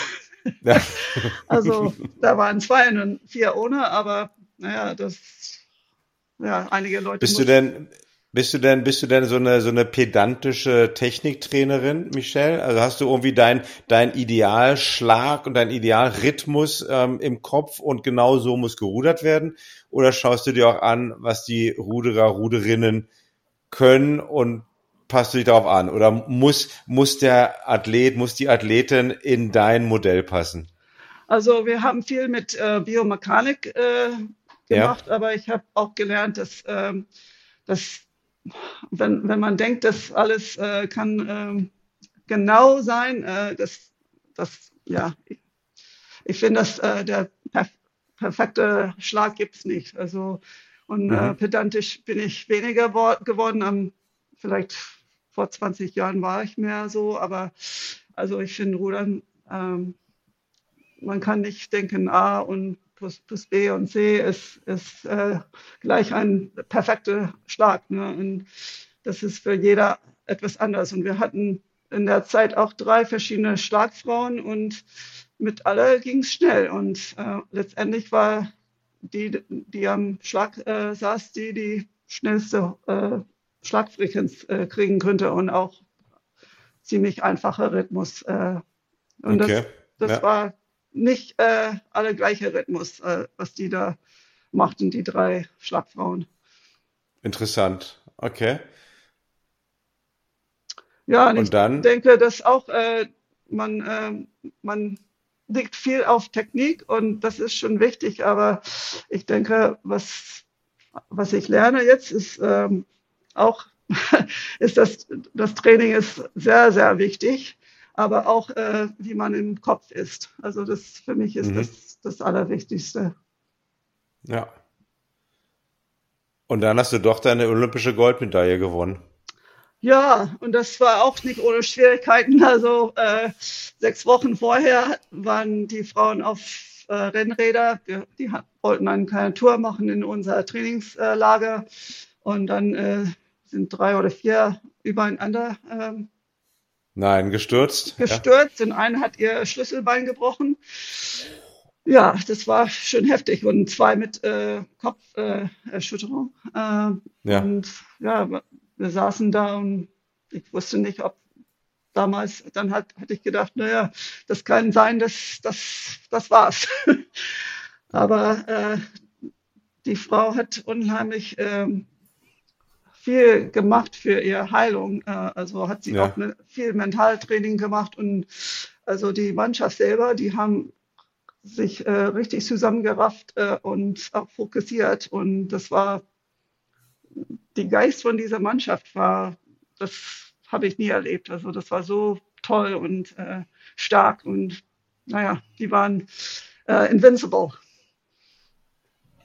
Ja. Also da waren zwei und vier ohne, aber naja, das ja einige Leute. Bist du denn bist du denn, bist du denn so eine, so eine pedantische Techniktrainerin, Michelle? Also hast du irgendwie dein, dein Idealschlag und dein Idealrhythmus ähm, im Kopf und genau so muss gerudert werden? Oder schaust du dir auch an, was die Ruderer, Ruderinnen können und passt du dich darauf an? Oder muss, muss der Athlet, muss die Athletin in dein Modell passen? Also wir haben viel mit äh, Biomechanik äh, gemacht, ja. aber ich habe auch gelernt, dass, äh, dass wenn, wenn man denkt, das alles äh, kann äh, genau sein, äh, das, das, ja, ich, ich finde, dass äh, der perf perfekte Schlag gibt es nicht. Also, und äh, mhm. pedantisch bin ich weniger geworden. Um, vielleicht vor 20 Jahren war ich mehr so, aber also ich finde Rudern, ähm, man kann nicht denken, A und plus, plus B und C ist, ist äh, gleich ein perfekter Schlag. Ne? Und das ist für jeder etwas anders. Und wir hatten in der Zeit auch drei verschiedene Schlagfrauen und mit alle ging es schnell. Und äh, letztendlich war die, die am Schlag äh, saß, die die schnellste äh, Schlagfrequenz äh, kriegen könnte und auch ziemlich einfacher Rhythmus. Äh, und okay. das, das ja. war nicht äh, alle gleiche Rhythmus, äh, was die da machten, die drei Schlagfrauen. Interessant. Okay. Ja, und, und ich dann? denke, dass auch äh, man, äh, man legt viel auf Technik und das ist schon wichtig, aber ich denke, was was ich lerne jetzt, ist ähm, auch, ist das, das Training ist sehr, sehr wichtig, aber auch, äh, wie man im Kopf ist. Also das für mich ist mhm. das das Allerwichtigste. Ja. Und dann hast du doch deine olympische Goldmedaille gewonnen. Ja, und das war auch nicht ohne Schwierigkeiten. Also äh, sechs Wochen vorher waren die Frauen auf äh, Rennräder. Die, die wollten eine kleine Tour machen in unser Trainingslager. Und dann äh, sind drei oder vier übereinander ähm, Nein, gestürzt. Gestürzt ja. und eine hat ihr Schlüsselbein gebrochen. Ja, das war schön heftig und zwei mit äh, Kopferschütterung. Äh, ja. Und ja, wir saßen da und ich wusste nicht, ob damals, dann hat, hatte ich gedacht, naja, das kann sein, das, das, das war's. Aber äh, die Frau hat unheimlich ähm, viel gemacht für ihre Heilung. Äh, also hat sie ja. auch ne, viel Mentaltraining gemacht und also die Mannschaft selber, die haben sich äh, richtig zusammengerafft äh, und auch fokussiert und das war die Geist von dieser Mannschaft war, das habe ich nie erlebt. Also das war so toll und äh, stark und naja, die waren äh, invincible.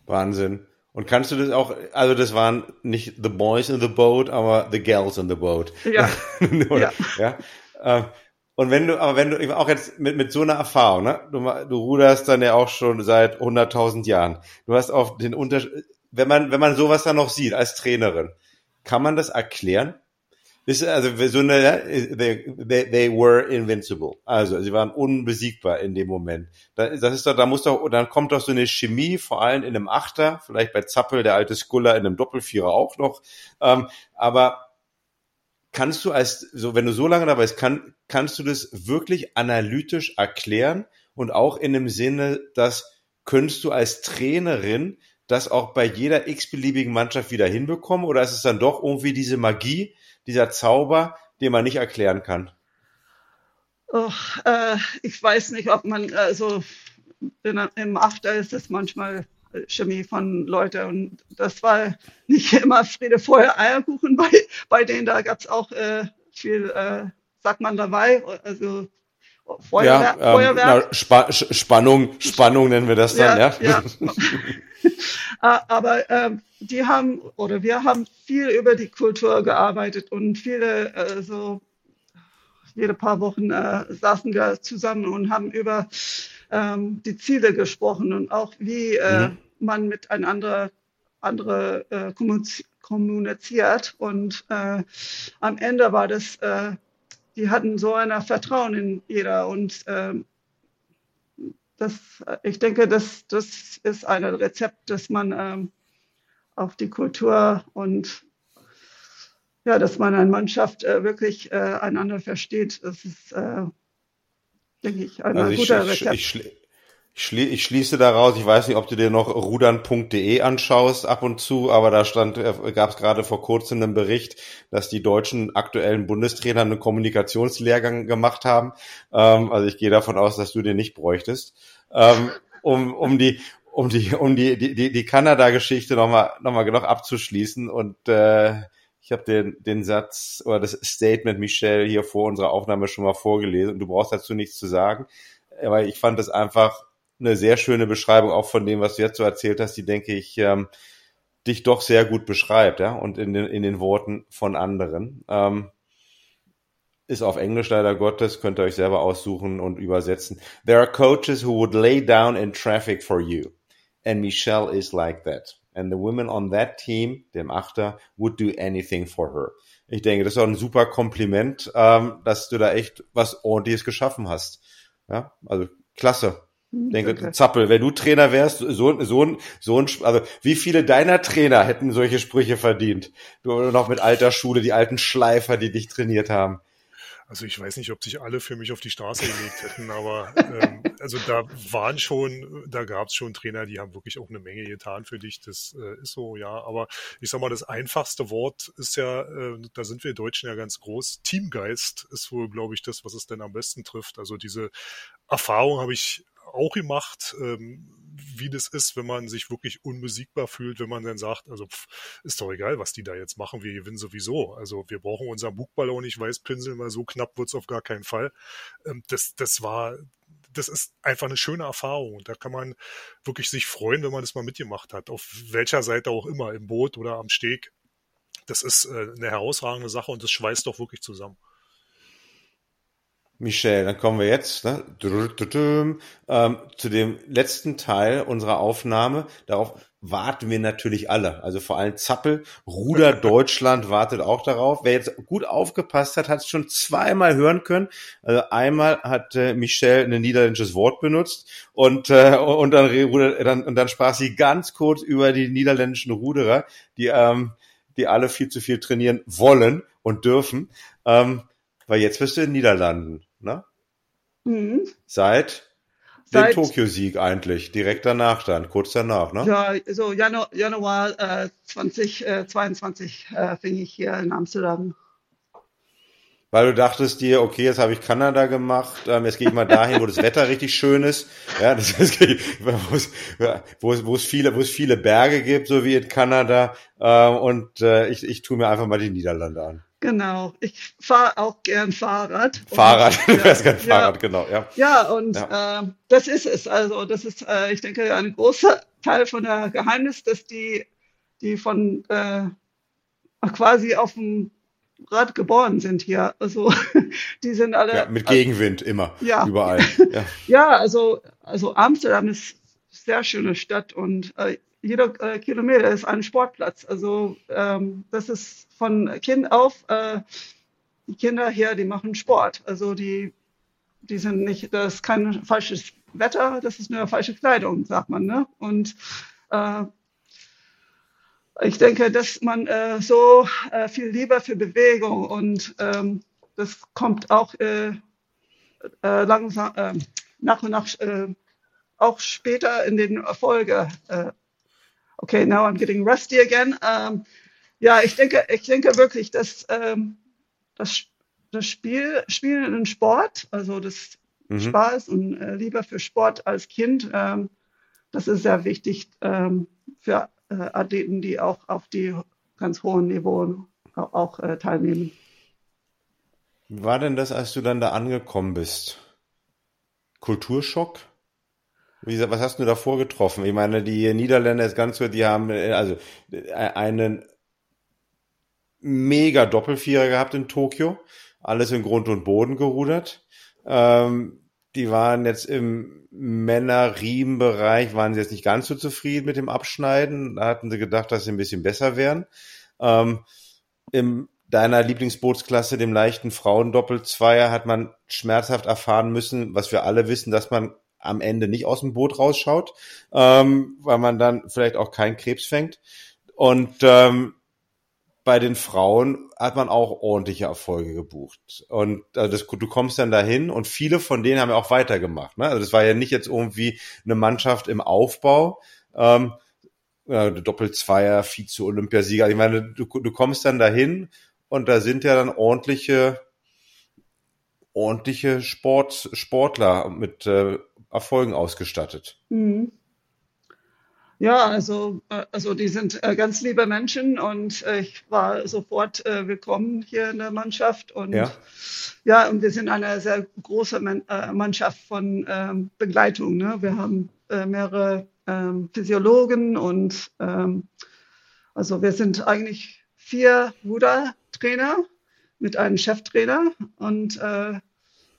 Wahnsinn. Und kannst du das auch, also das waren nicht the boys in the boat, aber the girls in the boat. Ja. ja. ja? Ähm, und wenn du, aber wenn du auch jetzt mit, mit so einer Erfahrung, ne, du, du ruderst dann ja auch schon seit 100.000 Jahren. Du hast auch den Unterschied, wenn man, wenn man sowas dann noch sieht als Trainerin, kann man das erklären? Ist also so eine, they, they, they were invincible. Also sie waren unbesiegbar in dem Moment. Das ist doch, da muss doch, dann kommt doch so eine Chemie, vor allem in einem Achter, vielleicht bei Zappel, der alte Skuller in einem Doppelvierer auch noch. Ähm, aber kannst du als, so wenn du so lange dabei bist, kann, kannst du das wirklich analytisch erklären und auch in dem Sinne, dass könntest du als Trainerin das auch bei jeder x-beliebigen Mannschaft wieder hinbekommen? Oder ist es dann doch irgendwie diese Magie, dieser Zauber, den man nicht erklären kann? Oh, äh, ich weiß nicht, ob man, also im Achter ist es manchmal Chemie von Leuten und das war nicht immer Friede, Feuer, Eierkuchen bei, bei denen, da gab es auch äh, viel, äh, sagt man dabei, also Feuerwehr, ja, ähm, Feuerwerk. Na, Spa Spannung, Spannung nennen wir das dann, ja. ja. ja. Ah, aber ähm, die haben oder wir haben viel über die Kultur gearbeitet und viele äh, so jede paar Wochen äh, saßen wir zusammen und haben über ähm, die Ziele gesprochen und auch wie äh, mhm. man miteinander andere äh, kommuniziert. Und äh, am Ende war das äh, die hatten so ein Vertrauen in jeder und ähm, das, ich denke, das, das ist ein Rezept, dass man ähm, auf die Kultur und ja, dass man eine Mannschaft äh, wirklich äh, einander versteht. Das ist, äh, denke ich, ein also guter ich, Rezept. Ich, ich, ich, schlie ich schließe daraus, ich weiß nicht, ob du dir noch rudern.de anschaust ab und zu, aber da stand, äh, gab es gerade vor kurzem einen Bericht, dass die deutschen aktuellen Bundestrainer einen Kommunikationslehrgang gemacht haben. Ähm, also ich gehe davon aus, dass du den nicht bräuchtest. Ähm, um, um die, um die, um die, die, die, Kanada-Geschichte nochmal, nochmal genug abzuschließen und äh, ich habe den, den Satz oder das Statement Michelle hier vor unserer Aufnahme schon mal vorgelesen und du brauchst dazu nichts zu sagen, weil ich fand das einfach eine sehr schöne Beschreibung auch von dem, was du jetzt so erzählt hast, die denke ich ähm, dich doch sehr gut beschreibt, ja, und in den, in den Worten von anderen. Ähm, ist auf Englisch leider Gottes, könnt ihr euch selber aussuchen und übersetzen. There are coaches who would lay down in traffic for you. And Michelle is like that. And the women on that team, dem Achter, would do anything for her. Ich denke, das ist auch ein super Kompliment, ähm, dass du da echt was ordentliches geschaffen hast. Ja, also klasse. Denke, okay. Zappel, wenn du Trainer wärst, so, so, ein, so ein, also wie viele deiner Trainer hätten solche Sprüche verdient? Du noch mit alter Schule, die alten Schleifer, die dich trainiert haben. Also ich weiß nicht, ob sich alle für mich auf die Straße gelegt hätten, aber ähm, also da waren schon, da gab es schon Trainer, die haben wirklich auch eine Menge getan für dich. Das äh, ist so, ja. Aber ich sag mal, das einfachste Wort ist ja, äh, da sind wir Deutschen ja ganz groß. Teamgeist ist wohl, glaube ich, das, was es denn am besten trifft. Also diese Erfahrung habe ich auch gemacht. Ähm, wie das ist, wenn man sich wirklich unbesiegbar fühlt, wenn man dann sagt, also pff, ist doch egal, was die da jetzt machen, wir gewinnen sowieso. Also wir brauchen unseren Bugballon nicht weiß pinseln, weil so knapp wird's auf gar keinen Fall. Ähm, das, das war, das ist einfach eine schöne Erfahrung. Und da kann man wirklich sich freuen, wenn man das mal mitgemacht hat. Auf welcher Seite auch immer, im Boot oder am Steg. Das ist äh, eine herausragende Sache und das schweißt doch wirklich zusammen. Michelle, dann kommen wir jetzt ne, ähm, zu dem letzten Teil unserer Aufnahme. Darauf warten wir natürlich alle. Also vor allem Zappel, Ruder Deutschland wartet auch darauf. Wer jetzt gut aufgepasst hat, hat es schon zweimal hören können. Also einmal hat äh, Michelle ein niederländisches Wort benutzt und, äh, und, dann, dann, und dann sprach sie ganz kurz über die niederländischen Ruderer, die, ähm, die alle viel zu viel trainieren wollen und dürfen. Ähm, weil jetzt bist du in den Niederlanden ne? Mhm. Seit, Seit dem Tokio-Sieg eigentlich, direkt danach dann, kurz danach, ne? Ja, so Januar, Januar äh, 2022 äh, fing ich hier in Amsterdam. Weil du dachtest dir, okay, jetzt habe ich Kanada gemacht, ähm, jetzt gehe ich mal dahin, wo das Wetter richtig schön ist, ja, das ist, wo es, wo es, wo es viele, wo es viele Berge gibt, so wie in Kanada, äh, und äh, ich, ich tue mir einfach mal die Niederlande an. Genau, ich fahre auch gern Fahrrad. Fahrrad, und, du fährst gern Fahrrad, ja, genau, ja. Ja, und ja. Äh, das ist es. Also das ist, äh, ich denke, ein großer Teil von der Geheimnis, dass die, die von äh, quasi auf dem Rad geboren sind hier. Also die sind alle. Ja, mit Gegenwind immer, ja. überall. Ja, ja also, also Amsterdam ist eine sehr schöne Stadt und äh, jeder äh, Kilometer ist ein Sportplatz. Also ähm, das ist von Kind auf, äh, die Kinder hier, die machen Sport. Also die, die sind nicht, das ist kein falsches Wetter, das ist nur falsche Kleidung, sagt man. Ne? Und äh, ich denke, dass man äh, so äh, viel lieber für Bewegung und ähm, das kommt auch äh, äh, langsam äh, nach und nach äh, auch später in den Erfolge äh, okay, now I'm getting rusty again. Ähm, ja, ich denke, ich denke wirklich, dass ähm, das, das Spiel, Spielen in Sport, also das mhm. Spaß und äh, Liebe für Sport als Kind, ähm, das ist sehr wichtig ähm, für äh, Athleten, die auch auf die ganz hohen Niveau auch, auch äh, teilnehmen. Wie war denn das, als du dann da angekommen bist? Kulturschock? Wie, was hast du davor getroffen? Ich meine, die Niederländer ist ganz so, die haben äh, also äh, einen mega Doppelvierer gehabt in Tokio, alles in Grund und Boden gerudert. Ähm, die waren jetzt im Männer-Riemen-Bereich, waren sie jetzt nicht ganz so zufrieden mit dem Abschneiden. Da hatten sie gedacht, dass sie ein bisschen besser wären. Ähm, Im deiner Lieblingsbootsklasse, dem leichten Frauendoppelzweier, hat man schmerzhaft erfahren müssen, was wir alle wissen, dass man am Ende nicht aus dem Boot rausschaut, ähm, weil man dann vielleicht auch keinen Krebs fängt. Und ähm, bei den Frauen hat man auch ordentliche Erfolge gebucht. Und also das, du kommst dann dahin und viele von denen haben ja auch weitergemacht. Ne? Also das war ja nicht jetzt irgendwie eine Mannschaft im Aufbau. Ähm, äh, Doppelzweier, Vize-Olympiasieger. Ich meine, du, du kommst dann dahin und da sind ja dann ordentliche ordentliche Sport, Sportler mit äh, Erfolgen ausgestattet. Mhm. Ja, also, äh, also die sind äh, ganz liebe Menschen und äh, ich war sofort willkommen hier in der Mannschaft. Und ja, ja und wir sind eine sehr große Mannschaft von ähm, Begleitung. Ne? Wir haben mehrere ähm, Physiologen und ähm, also wir sind eigentlich vier Rudertrainer mit einem Cheftrainer und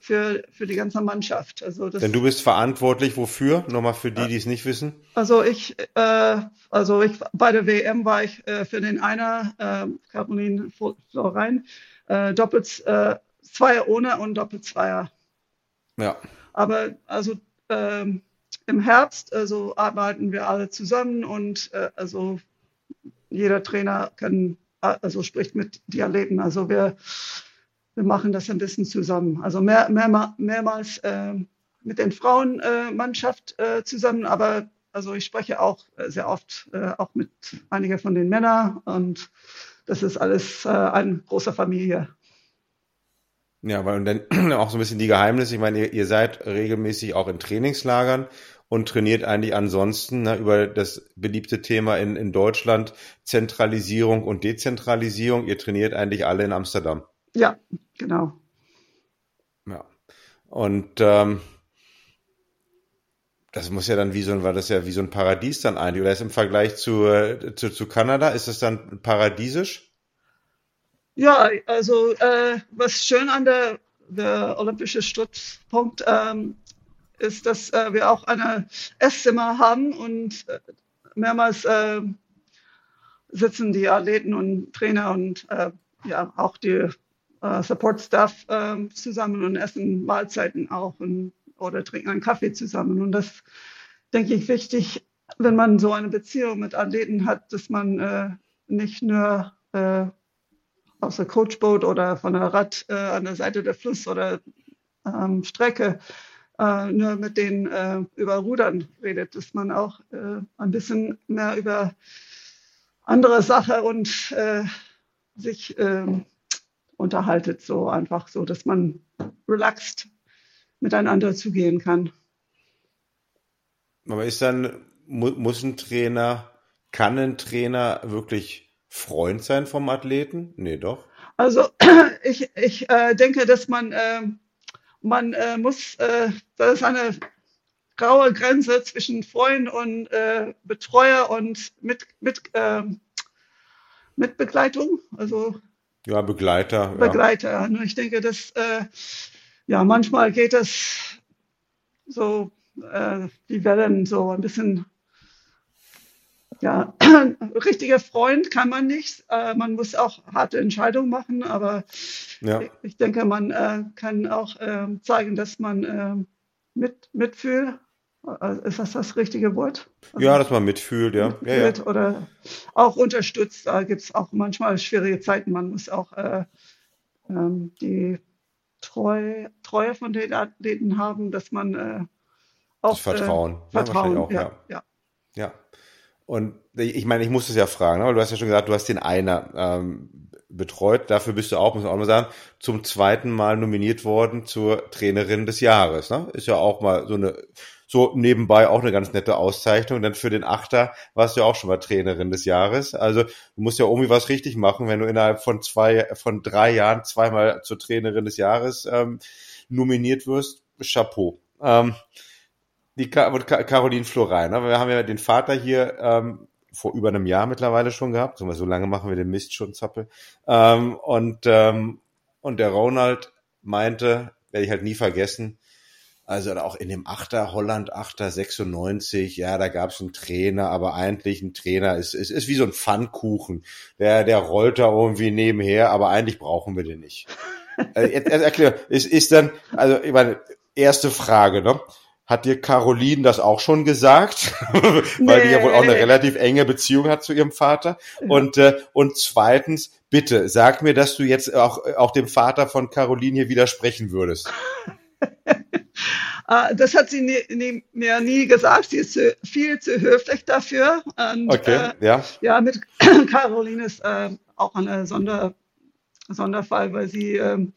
für, für die ganze Mannschaft. Also das, Denn du bist verantwortlich wofür? Nochmal für die, die es nicht wissen. Also ich, äh, also ich bei der WM war ich äh, für den einer äh, Caroline Florein äh, doppelt äh, Zweier ohne und Doppelzweier. Ja. Aber also ähm, im Herbst also arbeiten wir alle zusammen und äh, also jeder Trainer kann also spricht mit Dialekten. Also wir wir machen das ein bisschen zusammen. Also mehr, mehr, mehrmals äh, mit den Frauenmannschaft äh, äh, zusammen, aber also ich spreche auch äh, sehr oft äh, auch mit einigen von den Männern und das ist alles äh, eine große Familie. Ja, weil und dann auch so ein bisschen die Geheimnisse. Ich meine, ihr, ihr seid regelmäßig auch in Trainingslagern und trainiert eigentlich ansonsten ne, über das beliebte Thema in, in Deutschland, Zentralisierung und Dezentralisierung. Ihr trainiert eigentlich alle in Amsterdam. Ja, genau. Ja. Und ähm, das muss ja dann wie so ein, war das ja wie so ein Paradies dann eigentlich, oder ist im Vergleich zu, äh, zu, zu Kanada, ist das dann paradiesisch? Ja, also äh, was schön an der, der Olympische Stützpunkt ähm, ist, dass äh, wir auch eine Esszimmer haben und äh, mehrmals äh, sitzen die Athleten und Trainer und äh, ja auch die äh, Support Staff äh, zusammen und essen Mahlzeiten auch und, oder trinken einen Kaffee zusammen. Und das denke ich wichtig, wenn man so eine Beziehung mit Athleten hat, dass man äh, nicht nur äh, aus der Coachboot oder von der Rad äh, an der Seite der Fluss oder ähm, Strecke äh, nur mit denen über Rudern redet, dass man auch ein bisschen mehr über andere Sache und sich ähm, unterhaltet, so einfach so, dass man relaxed miteinander zugehen kann. Aber ist dann, muss ein Trainer, kann ein Trainer wirklich Freund sein vom Athleten? Nee, doch. Also ich, ich äh, denke, dass man, äh, man äh, muss, äh, das ist eine graue Grenze zwischen Freund und äh, Betreuer und mit, mit, äh, mit Begleitung. Also ja, Begleiter. Begleiter. Ja. Ich denke, dass äh, ja manchmal geht das so äh, die Wellen so ein bisschen ja, richtiger Freund kann man nicht. Äh, man muss auch harte Entscheidungen machen, aber ja. ich, ich, denke, man äh, kann auch äh, zeigen, dass man ähm, mit, mitfühlt. Äh, ist das das richtige Wort? Also, ja, dass man mitfühlt, ja. Mitfühlt ja, ja. Oder auch unterstützt. Da gibt es auch manchmal schwierige Zeiten. Man muss auch äh, ähm, die Treue, Treue von den Athleten haben, dass man äh, auch. Das Vertrauen. Vertrauen, auch, ja. ja. ja. Und ich meine, ich muss es ja fragen, ne? weil du hast ja schon gesagt, du hast den einer ähm, betreut. Dafür bist du auch, muss man auch mal sagen, zum zweiten Mal nominiert worden zur Trainerin des Jahres. Ne? Ist ja auch mal so eine, so nebenbei auch eine ganz nette Auszeichnung. Dann für den Achter warst du ja auch schon mal Trainerin des Jahres. Also du musst ja irgendwie was richtig machen, wenn du innerhalb von zwei, von drei Jahren zweimal zur Trainerin des Jahres ähm, nominiert wirst. Chapeau. Ähm, die Caroline Florein. Ne? Wir haben ja den Vater hier ähm, vor über einem Jahr mittlerweile schon gehabt. So lange machen wir den Mist schon, Zappel. Ähm, und, ähm, und der Ronald meinte, werde ich halt nie vergessen, also auch in dem Achter, Holland Achter 96, ja, da gab es einen Trainer, aber eigentlich ein Trainer ist, ist, ist wie so ein Pfannkuchen. Der, der rollt da irgendwie nebenher, aber eigentlich brauchen wir den nicht. äh, erklär, ist, ist dann, also ich meine, erste Frage, ne? Hat dir Caroline das auch schon gesagt? Weil die ja wohl auch eine relativ enge Beziehung hat zu ihrem Vater. Und, äh, und zweitens, bitte, sag mir, dass du jetzt auch, auch dem Vater von Caroline hier widersprechen würdest. Ah, das hat sie nie, nie, mir nie gesagt. Sie ist viel zu höflich dafür. Und, okay, äh, ja. Ja, mit Caroline ist äh, auch ein Sonder, Sonderfall, weil sie ähm,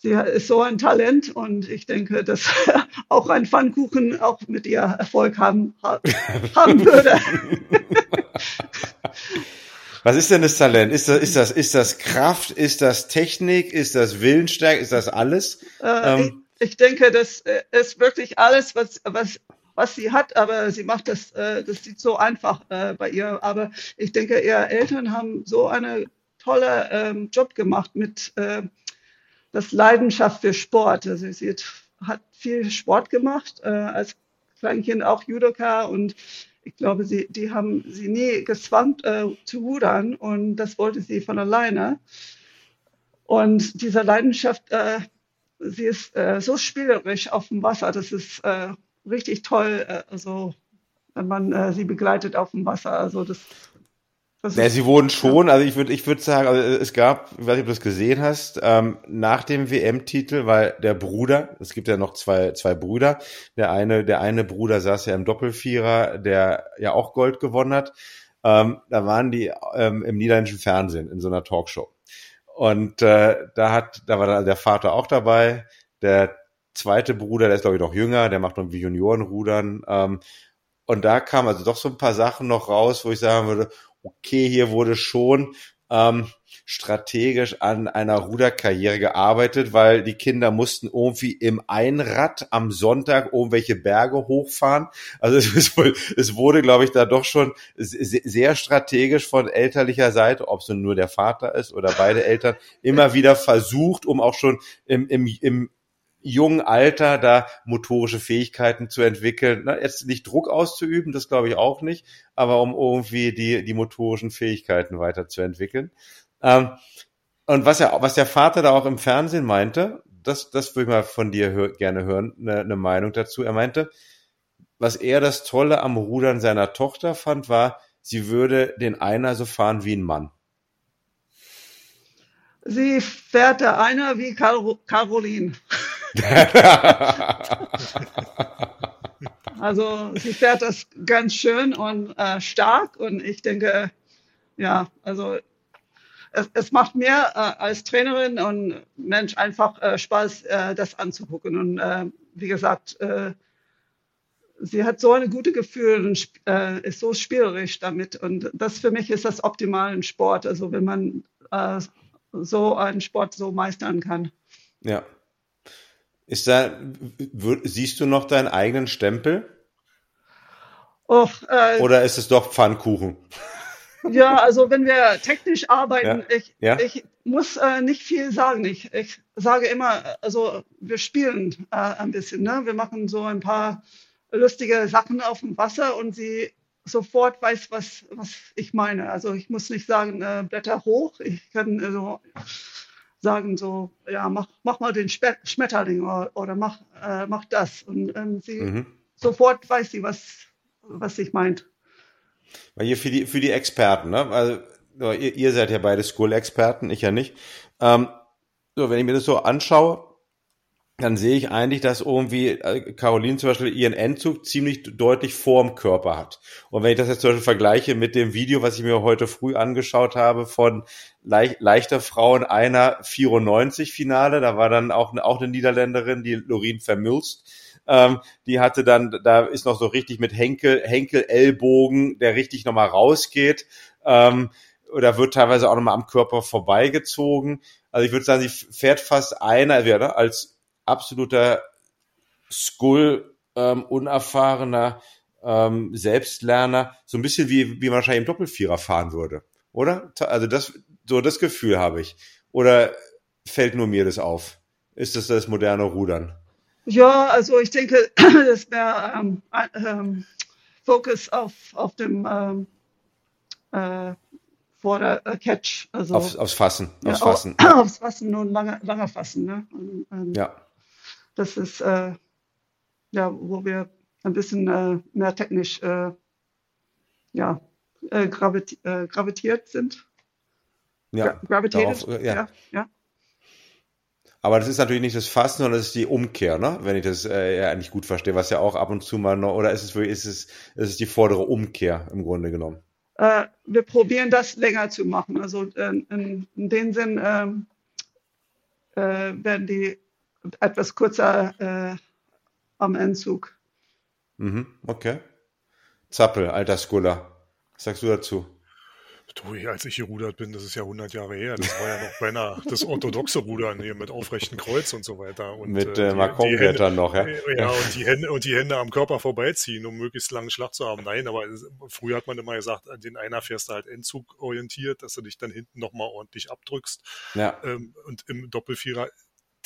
sie ist so ein Talent und ich denke, dass auch ein Pfannkuchen auch mit ihr Erfolg haben, haben würde. Was ist denn das Talent? Ist das, ist das, ist das Kraft? Ist das Technik? Ist das Willensstärke? Ist das alles? Äh, ähm, ich, denke, das äh, ist wirklich alles, was, was, was sie hat, aber sie macht das, äh, das sieht so einfach äh, bei ihr. Aber ich denke, ihre Eltern haben so einen tollen ähm, Job gemacht mit das Leidenschaft für Sport. Also sie hat viel Sport gemacht, als Kleinkind auch Judoka und ich glaube, sie, die haben sie nie gezwangt äh, zu rudern und das wollte sie von alleine. Und diese Leidenschaft, äh, sie ist äh, so spielerisch auf dem Wasser, das ist äh, richtig toll, äh, also wenn man äh, sie begleitet auf dem Wasser. Also das ja, sie wurden schon, also ich würde ich würde sagen, also es gab, ich weiß nicht, ob du das gesehen hast, ähm, nach dem WM-Titel, weil der Bruder, es gibt ja noch zwei, zwei Brüder, der eine, der eine Bruder saß ja im Doppelvierer, der ja auch Gold gewonnen hat. Ähm, da waren die ähm, im niederländischen Fernsehen in so einer Talkshow. Und äh, da hat, da war der Vater auch dabei, der zweite Bruder, der ist glaube ich noch jünger, der macht noch wie Juniorenrudern. Ähm, und da kam also doch so ein paar Sachen noch raus, wo ich sagen würde, okay, hier wurde schon ähm, strategisch an einer Ruderkarriere gearbeitet, weil die Kinder mussten irgendwie im Einrad am Sonntag irgendwelche Berge hochfahren. Also es, wohl, es wurde, glaube ich, da doch schon sehr strategisch von elterlicher Seite, ob es nur der Vater ist oder beide Eltern, immer wieder versucht, um auch schon im, im, im jungen Alter da motorische Fähigkeiten zu entwickeln. Na, jetzt nicht Druck auszuüben, das glaube ich auch nicht, aber um irgendwie die, die motorischen Fähigkeiten weiterzuentwickeln. Ähm, und was er, was der Vater da auch im Fernsehen meinte, das, das würde ich mal von dir hör, gerne hören, eine, eine Meinung dazu. Er meinte, was er das Tolle am Rudern seiner Tochter fand, war, sie würde den Einer so fahren wie ein Mann. Sie fährt der Einer wie Kar Caroline. also sie fährt das ganz schön und äh, stark und ich denke, ja, also es, es macht mir äh, als Trainerin und Mensch einfach äh, Spaß, äh, das anzugucken. Und äh, wie gesagt, äh, sie hat so ein gutes Gefühl und äh, ist so spielerisch damit. Und das für mich ist das optimale Sport. Also wenn man so einen Sport so meistern kann. Ja. Ist da, siehst du noch deinen eigenen Stempel? Och, Oder ist es doch Pfannkuchen? Ja, also wenn wir technisch arbeiten, ja. Ich, ja. ich muss äh, nicht viel sagen. Ich, ich sage immer, also wir spielen äh, ein bisschen. Ne? Wir machen so ein paar lustige Sachen auf dem Wasser und sie sofort weiß, was, was ich meine. Also ich muss nicht sagen, äh, Blätter hoch. Ich kann so sagen, so, ja, mach, mach mal den Schmetterling oder, oder mach, äh, mach das. Und ähm, sie mhm. sofort weiß sie, was, was ich meint. Weil hier für die, für die Experten, ne? Also, ihr, ihr seid ja beide School-Experten, ich ja nicht. Ähm, so, wenn ich mir das so anschaue, dann sehe ich eigentlich, dass irgendwie äh, Caroline zum Beispiel ihren Endzug ziemlich deutlich vorm Körper hat. Und wenn ich das jetzt zum Beispiel vergleiche mit dem Video, was ich mir heute früh angeschaut habe von leicht, leichter Frauen einer 94 Finale, da war dann auch, auch eine Niederländerin, die Lorien Vermülst, ähm, die hatte dann, da ist noch so richtig mit Henkel, Henkel, Ellbogen, der richtig nochmal rausgeht. Ähm, oder wird teilweise auch nochmal am Körper vorbeigezogen. Also ich würde sagen, sie fährt fast einer, also, ne, als absoluter Skull, ähm, unerfahrener ähm, Selbstlerner, so ein bisschen wie, wie man wahrscheinlich im Doppelvierer fahren würde. Oder? Also das, so das Gefühl habe ich. Oder fällt nur mir das auf? Ist das das moderne Rudern? Ja, also ich denke, das wäre ähm, ähm, Fokus auf, auf dem ähm, äh, Vorder-Catch. Äh, also, Auf, aufs Fassen. Aufs ja, Fassen. Auf, aufs Fassen und langer, langer Fassen. Ne? Und, ähm, ja. Das ist, äh, ja, wo wir ein bisschen äh, mehr technisch äh, ja, äh, graviti äh, gravitiert sind. Ja, Gra gravitated. Darauf, ja. ja, ja. Aber das ist natürlich nicht das Fassen, sondern das ist die Umkehr, ne? Wenn ich das äh, ja eigentlich gut verstehe, was ja auch ab und zu mal noch, oder ist es wirklich, ist es, ist es die vordere Umkehr im Grunde genommen? Äh, wir probieren das länger zu machen. Also äh, in, in dem Sinn ähm, äh, werden die etwas kürzer äh, am Endzug. Mhm, okay. Zappel, alter Skuller. Was sagst du dazu? Du, als ich gerudert bin, das ist ja 100 Jahre her, das war ja noch beinahe das orthodoxe Rudern hier mit aufrechten Kreuz und so weiter. Und, mit äh, Macron-Blättern noch, ja? Ja, und die, Hände, und die Hände am Körper vorbeiziehen, um möglichst langen Schlag zu haben. Nein, aber früher hat man immer gesagt, den einer fährst du halt Endzug orientiert, dass du dich dann hinten nochmal ordentlich abdrückst. Ja. Ähm, und im Doppelvierer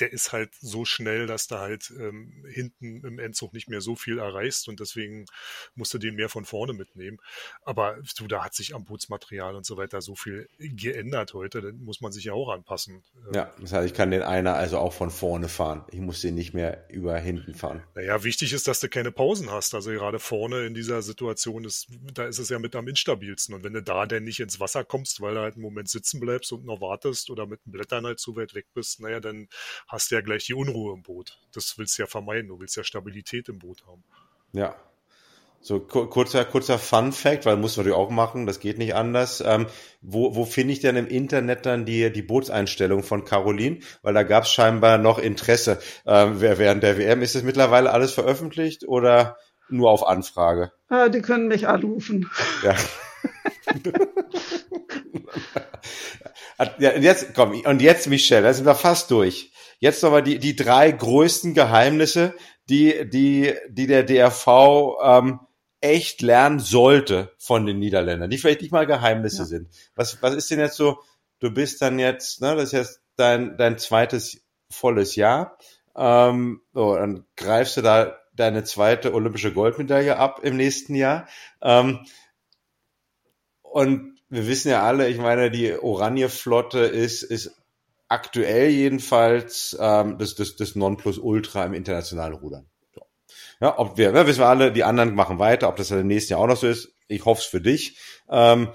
der ist halt so schnell, dass du halt ähm, hinten im Endzug nicht mehr so viel erreichst und deswegen musst du den mehr von vorne mitnehmen. Aber du, da hat sich am Bootsmaterial und so weiter so viel geändert heute, dann muss man sich ja auch anpassen. Ja, das heißt, ich kann den einer also auch von vorne fahren. Ich muss den nicht mehr über hinten fahren. Naja, wichtig ist, dass du keine Pausen hast. Also gerade vorne in dieser Situation ist, da ist es ja mit am instabilsten. Und wenn du da denn nicht ins Wasser kommst, weil du halt einen Moment sitzen bleibst und noch wartest oder mit den Blättern halt zu weit weg bist, naja, dann hast du ja gleich die Unruhe im Boot. Das willst du ja vermeiden. Du willst ja Stabilität im Boot haben. Ja. So kurzer, kurzer Fun Fact, weil muss man natürlich auch machen, das geht nicht anders. Ähm, wo wo finde ich denn im Internet dann die, die Bootseinstellung von Caroline? Weil da gab es scheinbar noch Interesse ähm, während der WM. Ist das mittlerweile alles veröffentlicht oder nur auf Anfrage? Ah, die können mich anrufen. Ja. ja, und jetzt, komm, und jetzt, Michelle, da sind wir fast durch. Jetzt nochmal die, die drei größten Geheimnisse, die, die, die der DRV ähm, echt lernen sollte von den Niederländern, die vielleicht nicht mal Geheimnisse ja. sind. Was, was ist denn jetzt so, du bist dann jetzt, ne, das ist jetzt dein, dein zweites volles Jahr, ähm, so, dann greifst du da deine zweite olympische Goldmedaille ab im nächsten Jahr. Ähm, und wir wissen ja alle, ich meine, die Oranje-Flotte ist, ist aktuell jedenfalls ähm, das, das, das Nonplusultra im internationalen Rudern. Ja, ob wir, ja, wissen wir alle, die anderen machen weiter, ob das im nächsten Jahr auch noch so ist. Ich hoffe es für dich. Ähm,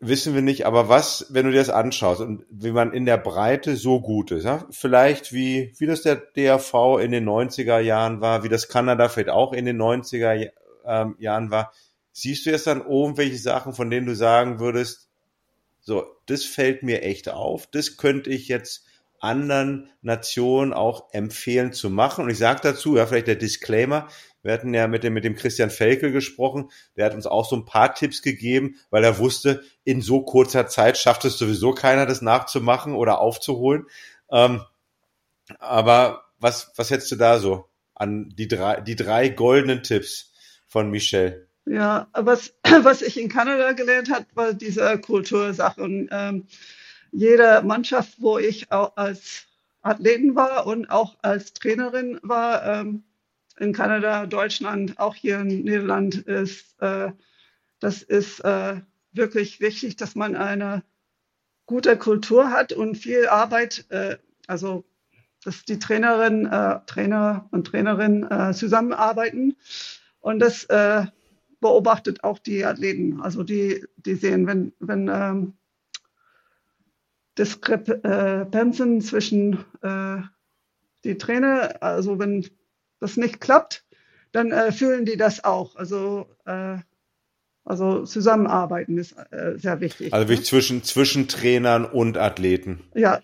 wissen wir nicht, aber was, wenn du dir das anschaust und wie man in der Breite so gut ist, ja? vielleicht wie, wie das der DRV in den 90er Jahren war, wie das Kanada vielleicht auch in den 90er ähm, Jahren war, siehst du jetzt dann irgendwelche Sachen, von denen du sagen würdest, so, das fällt mir echt auf, das könnte ich jetzt anderen Nationen auch empfehlen zu machen. Und ich sage dazu, ja, vielleicht der Disclaimer, wir hatten ja mit dem, mit dem Christian Felkel gesprochen, der hat uns auch so ein paar Tipps gegeben, weil er wusste, in so kurzer Zeit schafft es sowieso keiner, das nachzumachen oder aufzuholen. Ähm, aber was, was hättest du da so an die drei, die drei goldenen Tipps von Michel? Ja, was, was ich in Kanada gelernt habe, war diese Kultursache. Und ähm, jede Mannschaft, wo ich auch als Athleten war und auch als Trainerin war, ähm, in Kanada, Deutschland, auch hier in Niederland, ist, äh, das ist äh, wirklich wichtig, dass man eine gute Kultur hat und viel Arbeit, äh, also dass die Trainerin, äh, Trainer und Trainerinnen äh, zusammenarbeiten. Und das äh, beobachtet auch die Athleten. Also die, die sehen, wenn, wenn ähm, Diskrepanzen zwischen äh, die Trainer, also wenn das nicht klappt, dann äh, fühlen die das auch. Also, äh, also zusammenarbeiten ist äh, sehr wichtig. Also ne? zwischen, zwischen Trainern und Athleten. Ja,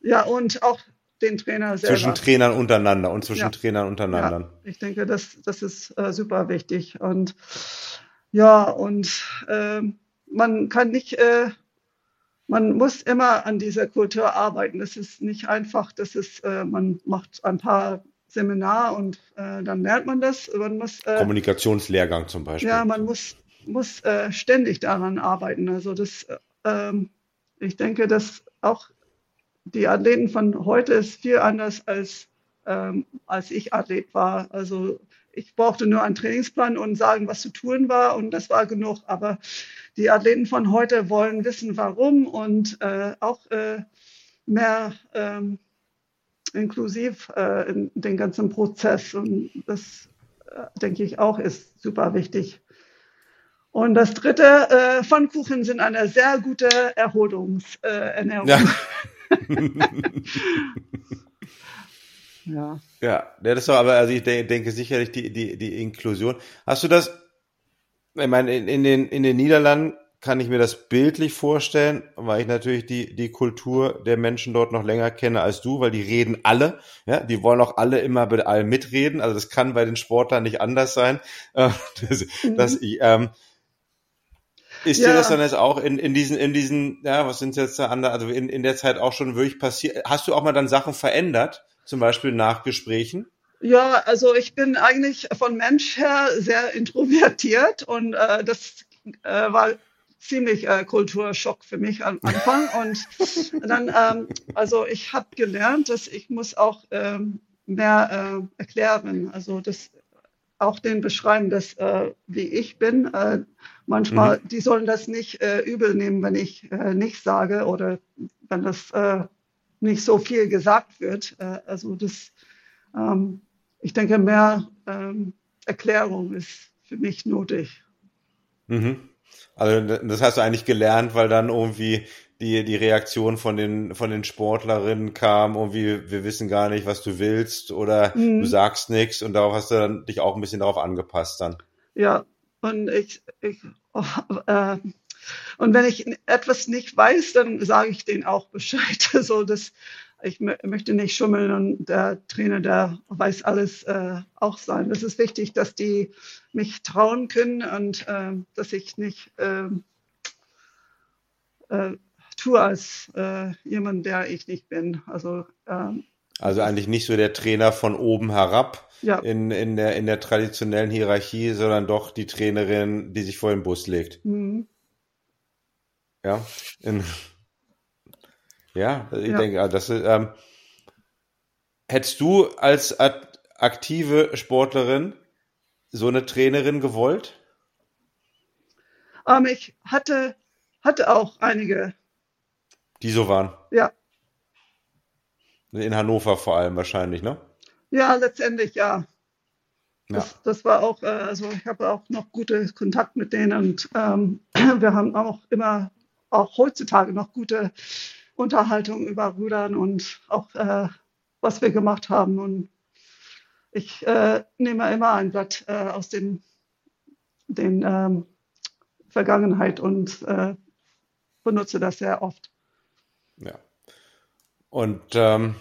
ja, und auch den Trainer selber. Zwischen Trainern untereinander und zwischen ja. Trainern untereinander. Ja, ich denke, das, das ist äh, super wichtig. Und ja, und äh, man kann nicht, äh, man muss immer an dieser Kultur arbeiten. Das ist nicht einfach, das ist, äh, man macht ein paar Seminar und äh, dann lernt man das. Man muss, äh, Kommunikationslehrgang zum Beispiel. Ja, man muss, muss ständig daran arbeiten. Also das, ähm, ich denke, dass auch die Athleten von heute ist viel anders als, ähm, als ich Athlet war. Also ich brauchte nur einen Trainingsplan und sagen, was zu tun war und das war genug. Aber die Athleten von heute wollen wissen, warum und äh, auch äh, mehr ähm, inklusiv äh, in den ganzen Prozess. Und das, äh, denke ich, auch ist super wichtig. Und das dritte, äh, Pfannkuchen sind eine sehr gute Erholungsernährung. ja. ja. Ja, das ist doch, aber also ich denke sicherlich die, die, die Inklusion. Hast du das, ich meine, in, in, den, in den Niederlanden kann ich mir das bildlich vorstellen, weil ich natürlich die, die Kultur der Menschen dort noch länger kenne als du, weil die reden alle, ja, die wollen auch alle immer bei allem mitreden, also das kann bei den Sportlern nicht anders sein, äh, dass, mhm. dass ich, ähm, ist ja. dir das dann jetzt auch in, in diesen, in diesen, ja, was sind jetzt da andere, also in, in der Zeit auch schon wirklich passiert? Hast du auch mal dann Sachen verändert, zum Beispiel nach Gesprächen? Ja, also ich bin eigentlich von Mensch her sehr introvertiert und äh, das äh, war ziemlich äh, Kulturschock für mich am Anfang. Und dann, ähm, also ich habe gelernt, dass ich muss auch ähm, mehr äh, erklären, also das auch den beschreiben, dass äh, wie ich bin. Manchmal, mhm. die sollen das nicht äh, übel nehmen, wenn ich äh, nicht sage oder wenn das äh, nicht so viel gesagt wird. Äh, also das, ähm, ich denke, mehr ähm, Erklärung ist für mich nötig. Mhm. Also das hast du eigentlich gelernt, weil dann irgendwie die, die Reaktion von den, von den Sportlerinnen kam, irgendwie, wir wissen gar nicht, was du willst oder mhm. du sagst nichts und darauf hast du dann dich auch ein bisschen darauf angepasst dann. Ja, und ich, ich oh, äh, und wenn ich etwas nicht weiß, dann sage ich denen auch Bescheid. So, dass ich möchte nicht schummeln und der Trainer, der weiß alles äh, auch sein. Es ist wichtig, dass die mich trauen können und äh, dass ich nicht äh, äh, tue als äh, jemand, der ich nicht bin. Also, ähm, also eigentlich nicht so der Trainer von oben herab ja. in, in, der, in der traditionellen Hierarchie, sondern doch die Trainerin, die sich vor den Bus legt. Mhm. Ja, in, ja, ich ja. denke, das ist, ähm, hättest du als aktive Sportlerin so eine Trainerin gewollt? Ähm, ich hatte, hatte auch einige. Die so waren? Ja. In Hannover vor allem wahrscheinlich, ne? Ja, letztendlich ja. Ja. Das, das, war auch, äh, also ich habe auch noch gute Kontakt mit denen und ähm, wir haben auch immer, auch heutzutage noch gute Unterhaltung über Rudern und auch äh, was wir gemacht haben. Und ich äh, nehme immer ein Blatt äh, aus den, den ähm, Vergangenheit und äh, benutze das sehr oft. Ja. Und ähm,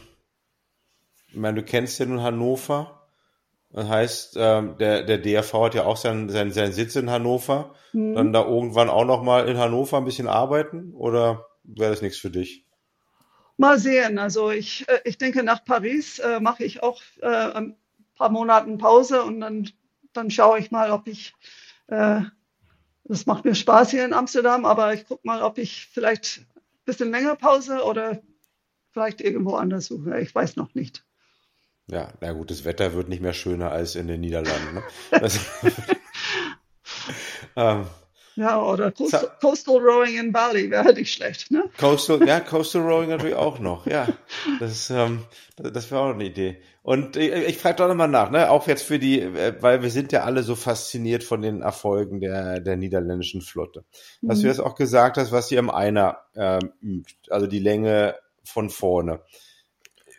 ich meine, du kennst ja nun Hannover. Das heißt, ähm, der, der DRV hat ja auch seinen, seinen, seinen Sitz in Hannover. Mhm. Dann da irgendwann auch noch mal in Hannover ein bisschen arbeiten? Oder wäre das nichts für dich? Mal sehen. Also ich, äh, ich denke, nach Paris äh, mache ich auch äh, ein paar Monate Pause und dann, dann schaue ich mal, ob ich, äh, das macht mir Spaß hier in Amsterdam, aber ich gucke mal, ob ich vielleicht ein bisschen länger Pause oder vielleicht irgendwo anders suche. Ich weiß noch nicht. Ja, na gut, das Wetter wird nicht mehr schöner als in den Niederlanden. Ne? Das, ähm, ja, oder Coastal, Coastal Rowing in Bali wäre nicht schlecht, ne? Coastal, ja, Coastal Rowing natürlich auch noch, ja. Das, ähm, das wäre auch eine Idee. Und ich, ich frage doch nochmal nach, ne? Auch jetzt für die, äh, weil wir sind ja alle so fasziniert von den Erfolgen der, der niederländischen Flotte. Was mhm. du jetzt auch gesagt hast, was ihr im Einer ähm, übt, also die Länge von vorne.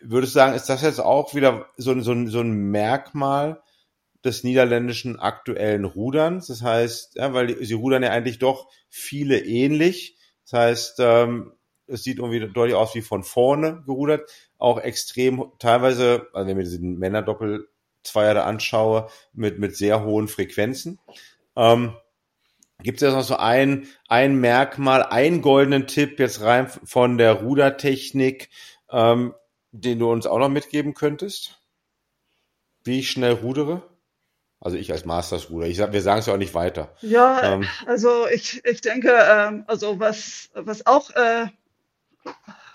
Würdest du sagen, ist das jetzt auch wieder so, so, so ein Merkmal, des niederländischen aktuellen Ruderns. Das heißt, ja, weil sie rudern ja eigentlich doch viele ähnlich. Das heißt, ähm, es sieht irgendwie deutlich aus wie von vorne gerudert, auch extrem teilweise, also wenn ich mir diesen Männerdoppel-Zweier da anschaue, mit, mit sehr hohen Frequenzen. Ähm, Gibt es jetzt noch so ein, ein Merkmal, einen goldenen Tipp jetzt rein von der Rudertechnik, ähm, den du uns auch noch mitgeben könntest? Wie ich schnell rudere? Also ich als Masters-Bruder. Ich sag, wir sagen es ja auch nicht weiter. Ja, ähm, also ich, ich denke, ähm, also was, was auch äh,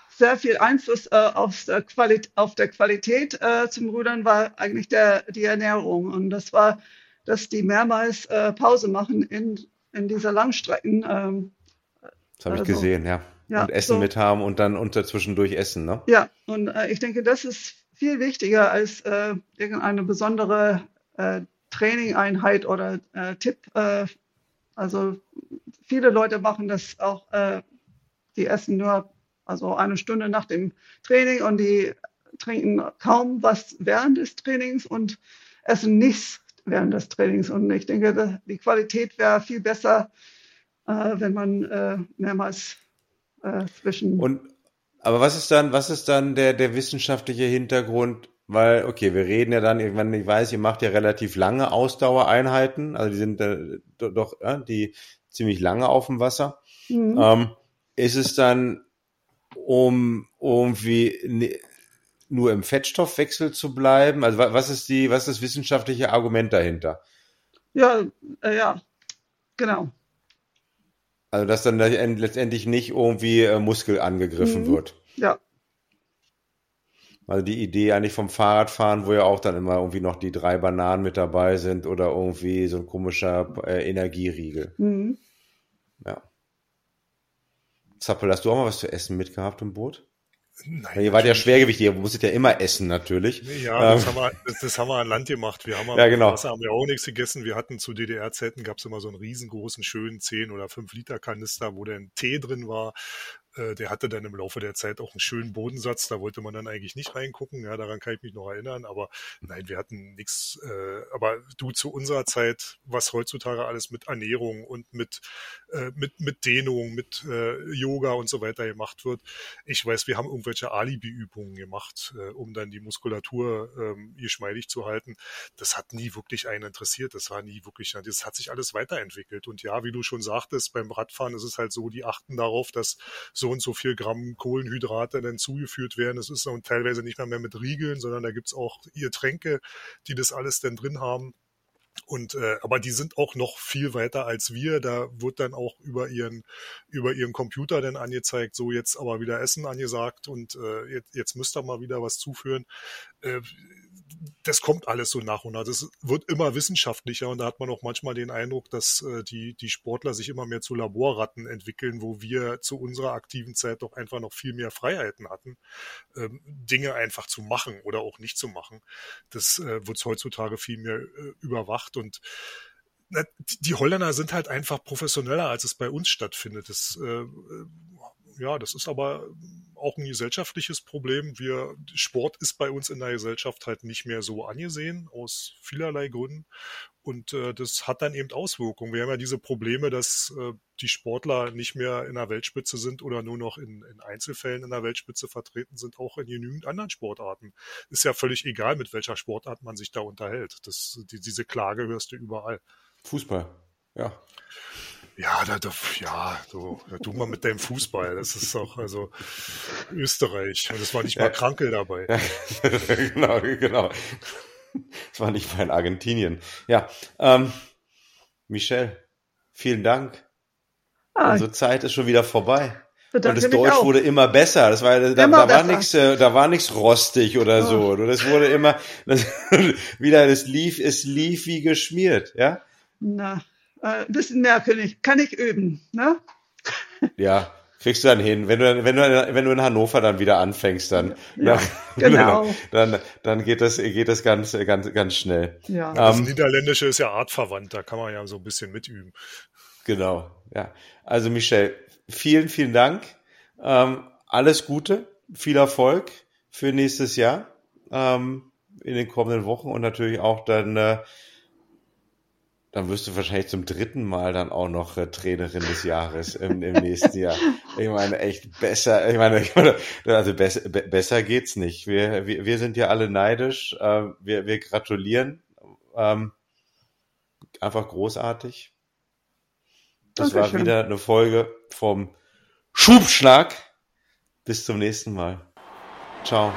sehr viel Einfluss äh, auf, der Qualität, auf der Qualität äh, zum Rudern war eigentlich der, die Ernährung. Und das war, dass die mehrmals äh, Pause machen in, in dieser Langstrecken. Ähm, das habe ich also, gesehen, ja. ja. Und Essen so, mit haben und dann unter zwischendurch essen, ne? Ja, und äh, ich denke, das ist viel wichtiger als äh, irgendeine besondere äh, Trainingeinheit oder äh, Tipp. Äh, also viele Leute machen das auch, äh, die essen nur also eine Stunde nach dem Training und die trinken kaum was während des Trainings und essen nichts während des Trainings. Und ich denke, die Qualität wäre viel besser, äh, wenn man äh, mehrmals äh, zwischen. Und aber was ist dann, was ist dann der, der wissenschaftliche Hintergrund weil, okay, wir reden ja dann, irgendwann, ich weiß, ihr macht ja relativ lange Ausdauereinheiten, also die sind äh, doch, ja, die ziemlich lange auf dem Wasser. Mhm. Ähm, ist es dann, um irgendwie nur im Fettstoffwechsel zu bleiben? Also was ist die, was ist das wissenschaftliche Argument dahinter? Ja, äh, ja, genau. Also dass dann letztendlich nicht irgendwie äh, Muskel angegriffen mhm. wird. Ja, also die Idee eigentlich vom Fahrradfahren, wo ja auch dann immer irgendwie noch die drei Bananen mit dabei sind oder irgendwie so ein komischer äh, Energieriegel. Mhm. Ja. Zappel, hast du auch mal was zu essen mitgehabt im Boot? Nein, ihr wart ja Schwergewicht, ihr musstet ja immer essen natürlich. Ja, das, ähm. haben wir, das, das, haben wir an Land gemacht. Wir haben ja, genau. Wasser haben wir auch nichts gegessen. Wir hatten zu DDR-Zeiten gab es immer so einen riesengroßen, schönen 10 oder 5 Liter Kanister, wo dann Tee drin war. Äh, der hatte dann im Laufe der Zeit auch einen schönen Bodensatz, da wollte man dann eigentlich nicht reingucken, ja, daran kann ich mich noch erinnern, aber nein, wir hatten nichts, äh, aber du zu unserer Zeit, was heutzutage alles mit Ernährung und mit, äh, mit, mit Dehnung, mit äh, Yoga und so weiter gemacht wird. Ich weiß, wir haben irgendwelche Alibi-Übungen gemacht, äh, um dann die Muskulatur ähm, geschmeidig zu halten. Das hat nie wirklich einen interessiert, das war nie wirklich, das hat sich alles weiterentwickelt und ja, wie du schon sagtest, beim Radfahren ist es halt so, die achten darauf, dass so und so viel Gramm Kohlenhydrate dann zugeführt werden. Es ist dann teilweise nicht mehr, mehr mit Riegeln, sondern da gibt's auch ihr Tränke, die das alles dann drin haben. Und äh, aber die sind auch noch viel weiter als wir. Da wird dann auch über ihren über ihren Computer dann angezeigt, so jetzt aber wieder Essen angesagt und äh, jetzt, jetzt müsst ihr mal wieder was zuführen. Äh, das kommt alles so nach und nach. Das wird immer wissenschaftlicher und da hat man auch manchmal den Eindruck, dass äh, die, die Sportler sich immer mehr zu Laborratten entwickeln, wo wir zu unserer aktiven Zeit doch einfach noch viel mehr Freiheiten hatten, ähm, Dinge einfach zu machen oder auch nicht zu machen. Das äh, wird heutzutage viel mehr äh, überwacht und na, die Holländer sind halt einfach professioneller, als es bei uns stattfindet. Das, äh, ja, das ist aber auch ein gesellschaftliches Problem. Wir, Sport ist bei uns in der Gesellschaft halt nicht mehr so angesehen, aus vielerlei Gründen. Und äh, das hat dann eben Auswirkungen. Wir haben ja diese Probleme, dass äh, die Sportler nicht mehr in der Weltspitze sind oder nur noch in, in Einzelfällen in der Weltspitze vertreten sind, auch in genügend anderen Sportarten. Ist ja völlig egal, mit welcher Sportart man sich da unterhält. Das, die, diese Klage hörst du überall. Fußball, ja. Ja, da, da, ja, so, ja, du mal mit deinem Fußball. Das ist doch, also Österreich. Und es war nicht mal Krankel dabei. genau, genau. Es war nicht mal in Argentinien. Ja, ähm, Michelle, vielen Dank. Ah, Unsere Zeit ist schon wieder vorbei. Und das Deutsch auch. wurde immer besser. Das war, da, da war nichts, äh, da war nichts rostig oder oh. so. Das wurde immer, das, wieder, es lief, es lief wie geschmiert, ja? Na, äh, ein bisschen mehr kann ich, kann ich üben, ne? Ja, kriegst du dann hin. Wenn du, wenn du, wenn du in Hannover dann wieder anfängst, dann, ja, dann, genau. dann, dann geht das, geht das ganz, ganz, ganz schnell. Ja. Das ähm, Niederländische ist ja artverwandt, da kann man ja so ein bisschen mitüben. Genau, ja. Also Michelle, vielen, vielen Dank. Ähm, alles Gute, viel Erfolg für nächstes Jahr ähm, in den kommenden Wochen und natürlich auch dann äh, dann wirst du wahrscheinlich zum dritten Mal dann auch noch äh, Trainerin des Jahres im, im nächsten Jahr. Ich meine, echt besser, ich meine, also besser, be besser geht's nicht. Wir, wir, wir sind ja alle neidisch. Äh, wir, wir gratulieren. Ähm, einfach großartig. Das Dankeschön. war wieder eine Folge vom Schubschlag. Bis zum nächsten Mal. Ciao.